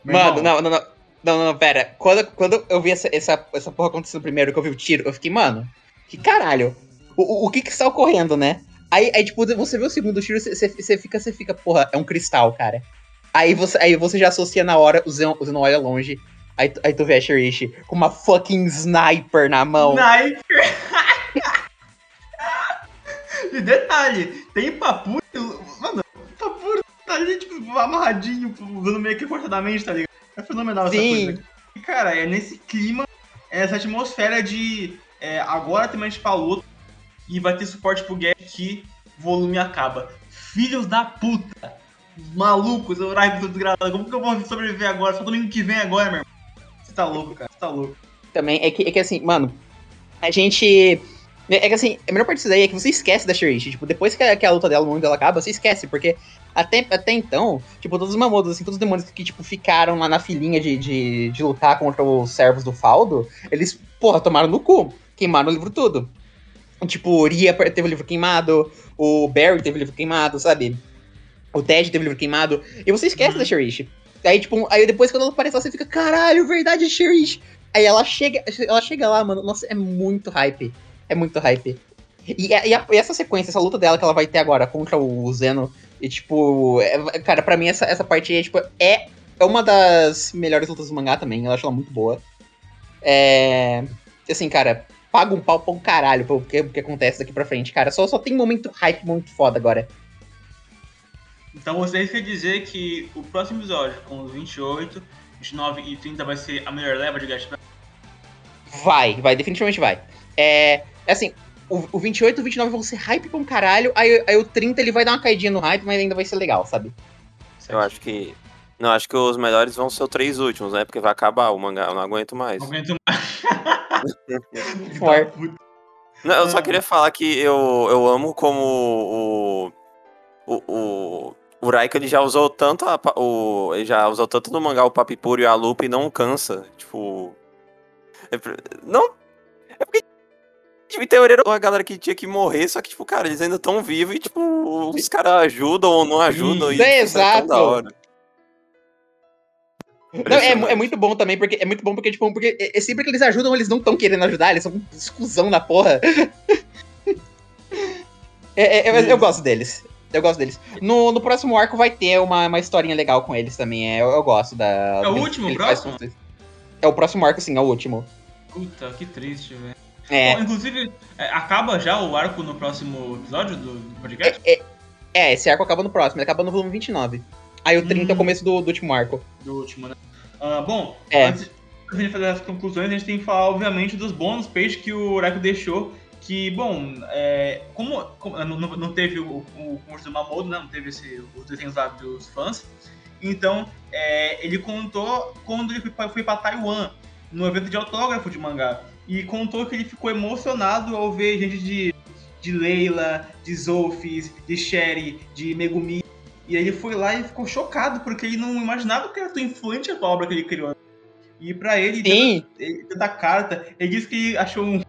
Meu Mano, irmão, não, não, não. Não, não, pera. Quando, quando eu vi essa, essa, essa porra acontecendo primeiro, que eu vi o tiro, eu fiquei, mano, que caralho. O, o, o que que está ocorrendo, né? Aí, aí, tipo, você vê o segundo tiro, você, fica, você fica, porra, é um cristal, cara. Aí você, aí você já associa na hora, o Zeon, o olha longe. Aí, aí tu vê a Shirishi com uma fucking sniper na mão. Sniper! e detalhe, tem Papuro. Mano, Papuro tá ali, tipo, amarradinho, usando meio que cortadamente, tá ligado? É fenomenal essa Sim. coisa. E, cara, é nesse clima, é essa atmosfera de. é, agora também a gente falou e vai ter suporte pro Gap que volume acaba. Filhos da puta! Malucos, horário do desgraçado. Como que eu vou sobreviver agora? Só domingo que vem agora, meu irmão. Você tá louco, cara. Você tá louco. Também é que, é que assim, mano, a gente. É que assim, a melhor parte disso daí é que você esquece da Shirishi. Tipo, depois que a, que a luta dela, o momento dela acaba, você esquece, porque até, até então, tipo, todos os mamodos, assim, todos os demônios que, tipo, ficaram lá na filinha de, de, de lutar contra os servos do Faldo, eles, porra, tomaram no cu, queimaram o livro tudo. Tipo, o Ria teve o livro queimado, o Barry teve o livro queimado, sabe? O Ted teve o livro queimado, e você esquece Uhum. da Shirishi. Aí, tipo, aí depois quando ela aparece lá, você fica, caralho, verdade, Shirishi. Aí ela chega, ela chega lá, mano, nossa, é muito hype. É muito hype. E, e, a, e, essa sequência, essa luta dela que ela vai ter agora contra o Zeno, e tipo, é, cara, pra mim essa, essa parte aí, tipo, é, é uma das melhores lutas do mangá também, eu acho ela muito boa. É. Assim, cara, paga um pau pra um caralho pro que, que acontece daqui pra frente, cara. Só, só tem momento hype muito foda agora. Então vocês querem dizer que o próximo episódio, com os 28, 29 e 30, vai ser a melhor leva de Gash Vai, vai, definitivamente vai. É, é assim, o, o 28 e o 29 vão ser hype pra um caralho, aí, aí o 30 ele vai dar uma caidinha no hype, mas ainda vai ser legal, sabe? Eu acho que. Não, acho que os melhores vão ser os três últimos, né? Porque vai acabar o mangá, eu não aguento mais. Não aguento mais. não, eu só queria falar que eu, eu amo como o. O, o, o Raika ele já usou tanto a, o, ele já usou tanto no mangá o Papipuro e a Lupe e não cansa. Tipo. É, não. É porque Tipo, em teoria era uma galera que tinha que morrer, só que, tipo, cara, eles ainda estão vivos e, tipo, os caras ajudam ou não ajudam. Sim, e, é, exato. Não, é, é, muito bom também, porque é muito bom porque, tipo, porque é, é sempre que eles ajudam, eles não estão querendo ajudar, eles são um exclusão da porra. é, é, eu gosto deles. Eu gosto deles. No, no próximo arco vai ter uma, uma historinha legal com eles também. É, eu, eu gosto da. É o último, próximo? É o próximo arco, sim, é o último. Puta, que triste, velho. É. Bom, inclusive, é, acaba já o arco no próximo episódio do, podcast? É, é, é, esse arco acaba no próximo, ele acaba no volume 29. Aí o 30 hum. é o hum. começo do, do, último arco. Do último, né? Uh, bom, é. antes de a gente fazer as conclusões, a gente tem que falar, obviamente, dos bônus page que o Oracle deixou. Que, bom, é, como, como não, não, teve o, o concurso do Mamodo, né? Não teve esse, os desenhos lá dos fãs. Então, é, ele contou quando ele foi, foi para Taiwan, no evento de autógrafo de mangá e contou que ele ficou emocionado ao ver gente de, de Leila, de Zolfis, de Sherry, de Megumi. E ele foi lá e ficou chocado, porque ele não imaginava que era tão influente a obra que ele criou. E para ele, da carta, ele disse que achou um.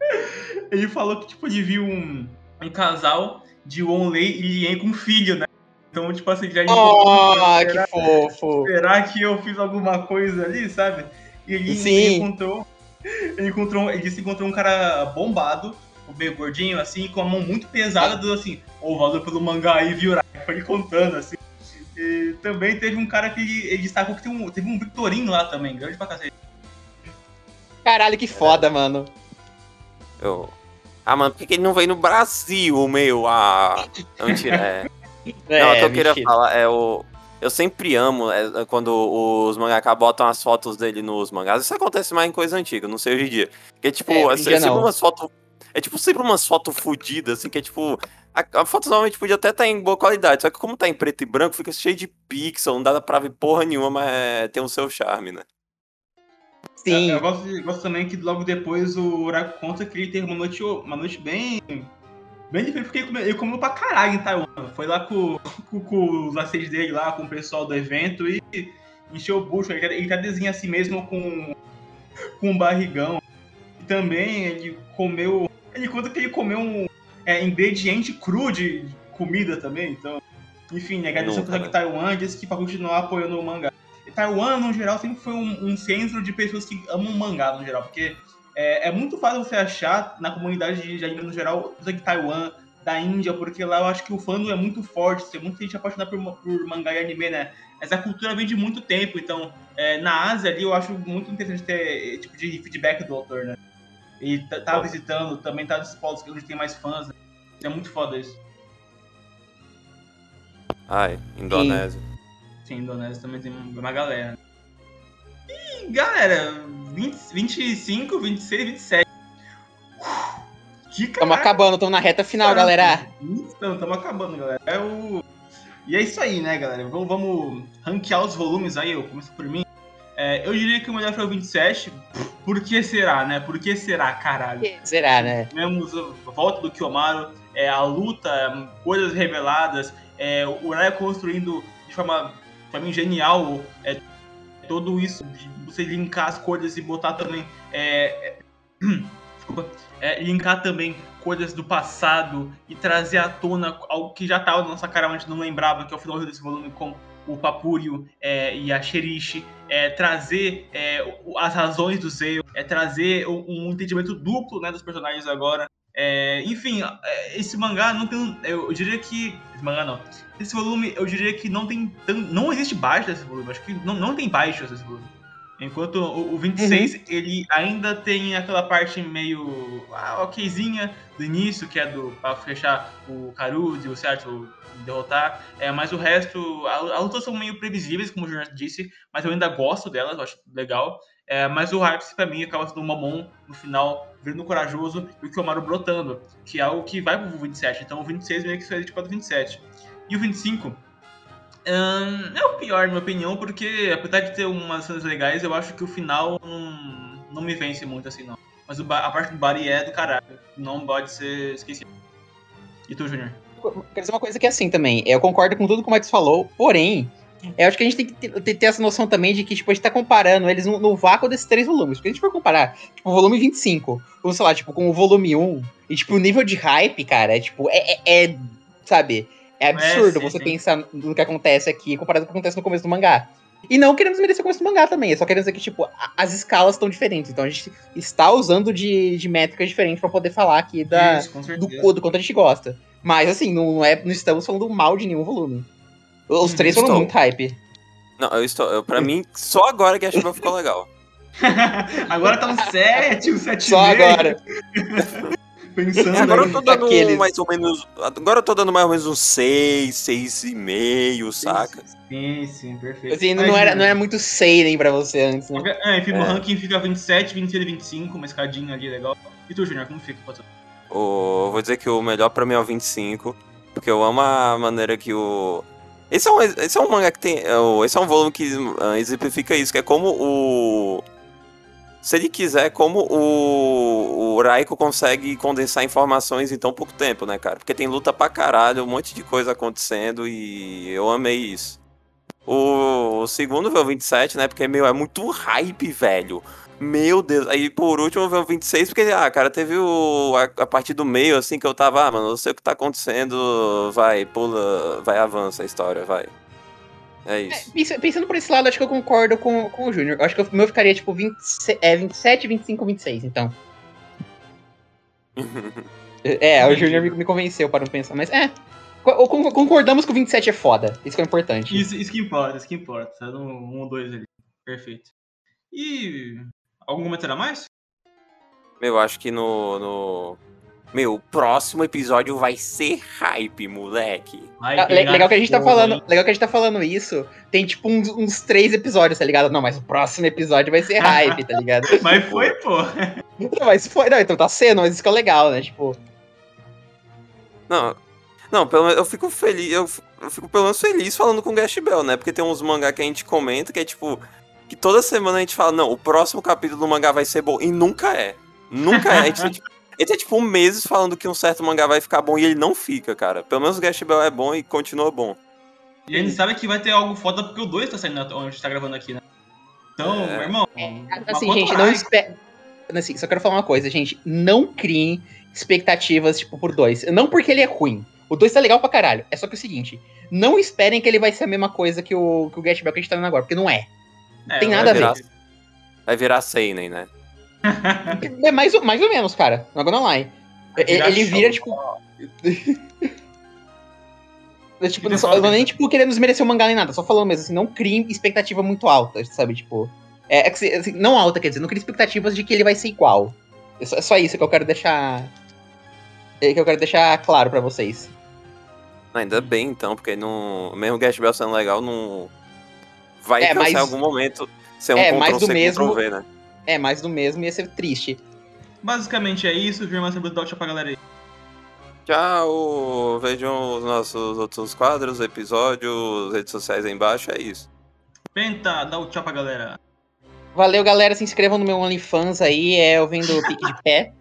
ele falou que tipo, ele viu um, um casal de Wonley e Lien com um filho, né? Então, tipo assim, já. Oh, que fofo! Será que eu fiz alguma coisa ali, sabe? E ele Sim. encontrou ele, encontrou, ele se encontrou um cara bombado, meio gordinho, assim, com a mão muito pesada, do assim, ou oh, valeu pelo mangá aí, viu? Foi ele contando, assim. E também teve um cara que ele, ele destacou que teve um, teve um Victorino lá também, grande pra cacete. Caralho, que foda, é. mano. Eu... Ah, mano, por que ele não veio no Brasil, meu? Ah, mentira, é. é não, o que eu queria falar é o. Eu sempre amo é, é, quando os mangaka botam as fotos dele nos mangás. Isso acontece mais em coisa antiga, não sei hoje em dia. Que é tipo, é, é sempre umas fotos. É tipo sempre umas fotos fodidas, assim, que é tipo. A, a, foto normalmente podia até estar tá em boa qualidade, só que como tá em preto e branco, fica cheio de pixel, não dá pra ver porra nenhuma, mas é, tem o seu charme, né? Sim. Eu, eu gosto, gosto, também que logo depois o Uraku conta que ele teve uma noite, uma noite bem Bem diferente, porque ele comeu, ele comeu pra caralho em Taiwan. Foi lá com, com, com os assistentes dele lá, com o pessoal do evento e encheu o bucho. Ele, ele tá desenhando assim mesmo com, com um barrigão. E também ele comeu. Ele conta que ele comeu um é, ingrediente cru de comida também. Então, enfim, agradeceu por estar Taiwan disse que pra continuar apoiando o mangá. E Taiwan, no geral, sempre foi um, um centro de pessoas que amam mangá, no geral, porque é, é, muito fácil você achar na comunidade de anime no geral, de Taiwan, da Índia, porque lá eu acho que o fandom é muito forte, tem muita gente apaixonada por, por mangá e anime, né? Essa cultura vem de muito tempo, então é, na Ásia ali eu acho muito interessante ter tipo de feedback do autor, né? E tá, tá visitando, também tá nos polos onde tem mais fãs, né? É muito foda isso. Ai, Indonésia. Sim, Sim Indonésia também tem uma galera. E galera, 20, 25, 26, 27. Estamos acabando, estamos na reta final, galera. Então, estamos acabando, galera. É o... E é isso aí, né, galera? Vamos, vamos ranquear os volumes aí, eu começo por mim. É, eu diria que o melhor foi o 27. Por que será, né? Por que será, caralho? Por que será, né? Tivemos a volta do Kiyomaru, é, a luta, coisas reveladas, é, o Raya construindo de forma, pra mim, genial é, todo isso, você linkar as coisas e botar também. É, é, desculpa. É, linkar também coisas do passado e trazer à tona algo que já estava na nossa cara, mas a gente não lembrava, que é o final desse volume com o Papúrio é, e a Sherishi. é trazer é, as razões do Zeo, é trazer um, um entendimento duplo né, dos personagens agora. É, enfim, é, esse mangá não tem. Eu diria que. Esse mangá não. Esse volume, eu diria que não tem. Não existe baixo desse volume. Acho que não, não tem baixo desse volume. Enquanto o, o 26, uhum. ele ainda tem aquela parte meio ah, okzinha do início, que é do pra fechar o Caruso, certo? Derrotar. É, mas o resto, as lutas são meio previsíveis, como o Jornal disse, mas eu ainda gosto delas, eu acho legal. É, mas o hype pra mim acaba sendo o Mamon no final, virando corajoso, e o Kiyomaru brotando, que é algo que vai pro 27. Então o 26 meio que foi tipo do 27. E o 25 um, é o pior, na minha opinião, porque apesar de ter umas cenas legais, eu acho que o final não, me vence muito assim, não. Mas a parte do Bari é do caralho. Não pode ser esquecido. E tu, Junior? Quer dizer uma coisa que é assim também. Eu concordo com tudo que o Max falou, porém, eu acho que a gente tem que ter, ter, essa noção também de que, tipo, a gente tá comparando eles no, no, vácuo desses três volumes. Porque a gente for comparar, tipo, o volume 25, ou sei lá, tipo, com o volume 1, e, tipo, o nível de hype, cara, é, tipo, é, é, é sabe? É absurdo é, sim, você sim. pensar no que acontece aqui comparado com o que acontece no começo do mangá. E não queremos merecer o começo do mangá também, é só querendo dizer que, tipo, as escalas estão diferentes. Então a gente está usando de, de métricas diferentes para poder falar aqui da, Isso, do, do quanto a gente gosta. Mas, assim, não, é, não estamos falando mal de nenhum volume. Os três foram muito hype. Não, eu estou. Eu, pra mim, só agora que a chuva ficou legal. agora tá no 7, o 7 Só agora. Pensando agora eu tô dando aqueles... mais ou menos. Agora eu tô dando mais ou menos uns 6, 6,5, saca? Sim, sim, perfeito. Assim, não, era, não era muito seinen pra você antes, né? É, enfim, é. o ranking fica 27, 26 e 25, uma escadinha ali legal. E tu, Junior, como fica? O, vou dizer que o melhor pra mim é o 25, porque eu amo a maneira que o. Esse é um, esse é um mangá que tem. É esse é um volume que uh, exemplifica isso, que é como o se ele quiser, como o, o Raiko consegue condensar informações em tão pouco tempo, né, cara? Porque tem luta pra caralho, um monte de coisa acontecendo e eu amei isso. O, o segundo veio 27, né? Porque, meu, é muito hype, velho. Meu Deus. Aí, por último, veio o 26, porque, ah, cara, teve o, a, a partir do meio, assim, que eu tava, ah, mano, não sei o que tá acontecendo, vai, pula, vai, avança a história, vai. É isso. É, pensando por esse lado, acho que eu concordo com, com o Júnior. Acho que o meu ficaria tipo 20, é, 27, 25, 26, então. é, o Júnior me, me, convenceu para não pensar, mas é. Concordamos que o 27 é foda. Isso que é importante. Isso, isso que importa, isso que importa. Tá no 1 ou 2 ali. Perfeito. E. Algum comentário a mais? Eu acho que no, no, meu, o próximo episódio vai ser hype, moleque. Ah, legal que a gente tá falando, legal que a gente tá falando isso. Tem tipo uns, uns, três episódios, tá ligado? Não, mas o próximo episódio vai ser hype, tá ligado? mas foi, pô. Não, mas foi, não, então tá sendo, mas isso que é legal, né? Tipo. Não. Não, pelo eu fico feliz, eu, eu fico pelo menos feliz falando com o Gash Bell, né? Porque tem uns mangá que a gente comenta que é tipo que toda semana a gente fala, não, o próximo capítulo do mangá vai ser bom e nunca é. Nunca é. A gente, tipo, ele tem, tipo, meses falando que um certo mangá vai ficar bom e ele não fica, cara. Pelo menos o Gash Bell é bom e continua bom. E a gente sabe que vai ter algo foda porque o 2 tá saindo onde a gente tá gravando aqui, né? Então, é. meu irmão. É, assim, gente, não espere. Assim, só quero falar uma coisa, gente. Não criem expectativas, tipo, por dois. Não porque ele é ruim. O 2 tá legal pra caralho. É só que é o seguinte: não esperem que ele vai ser a mesma coisa que o, que o Get Bell que a gente tá vendo agora, porque não é. Não é, tem nada a ver. Vai virar Seinen, né? é mais, mais ou menos, cara. Não gonna lie. Ele, ele vira, tipo. é, tipo, não, só, não nem tipo querendo desmerecer o mangá nem nada, só falando mesmo, assim, não crie expectativa muito alta, sabe? Tipo. É, é assim, não alta, quer dizer, não crie expectativas de que ele vai ser igual. É só, é só isso que eu quero deixar. É que eu quero deixar claro para vocês. Ainda bem, então, porque não, mesmo o Gash Bell sendo legal, não. Vai é, mas... em algum momento ser um é, mais do mesmo, V, né? É, mais do mesmo ia ser triste. Basicamente é isso. Firma sempre dá tchau pra galera aí. Tchau! Vejam os nossos outros quadros, episódios, redes sociais aí embaixo, é isso. Penta, dá o tchau pra galera. Valeu, galera. Se inscrevam no meu OnlyFans aí, é eu vendo o pique de pé.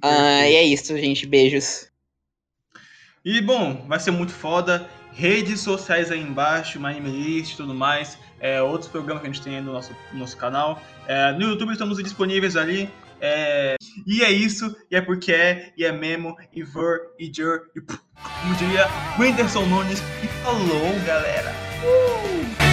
ah, e é isso, gente. Beijos. E bom, vai ser muito foda. Redes sociais aí embaixo, My e tudo mais é, outros programas que a gente tem aí no nosso, no nosso canal. É, no YouTube estamos disponíveis ali. É, e é isso, e é porque é, e é mesmo, e ver, e jur, e como diria Nunes, e falou, galera! Uh!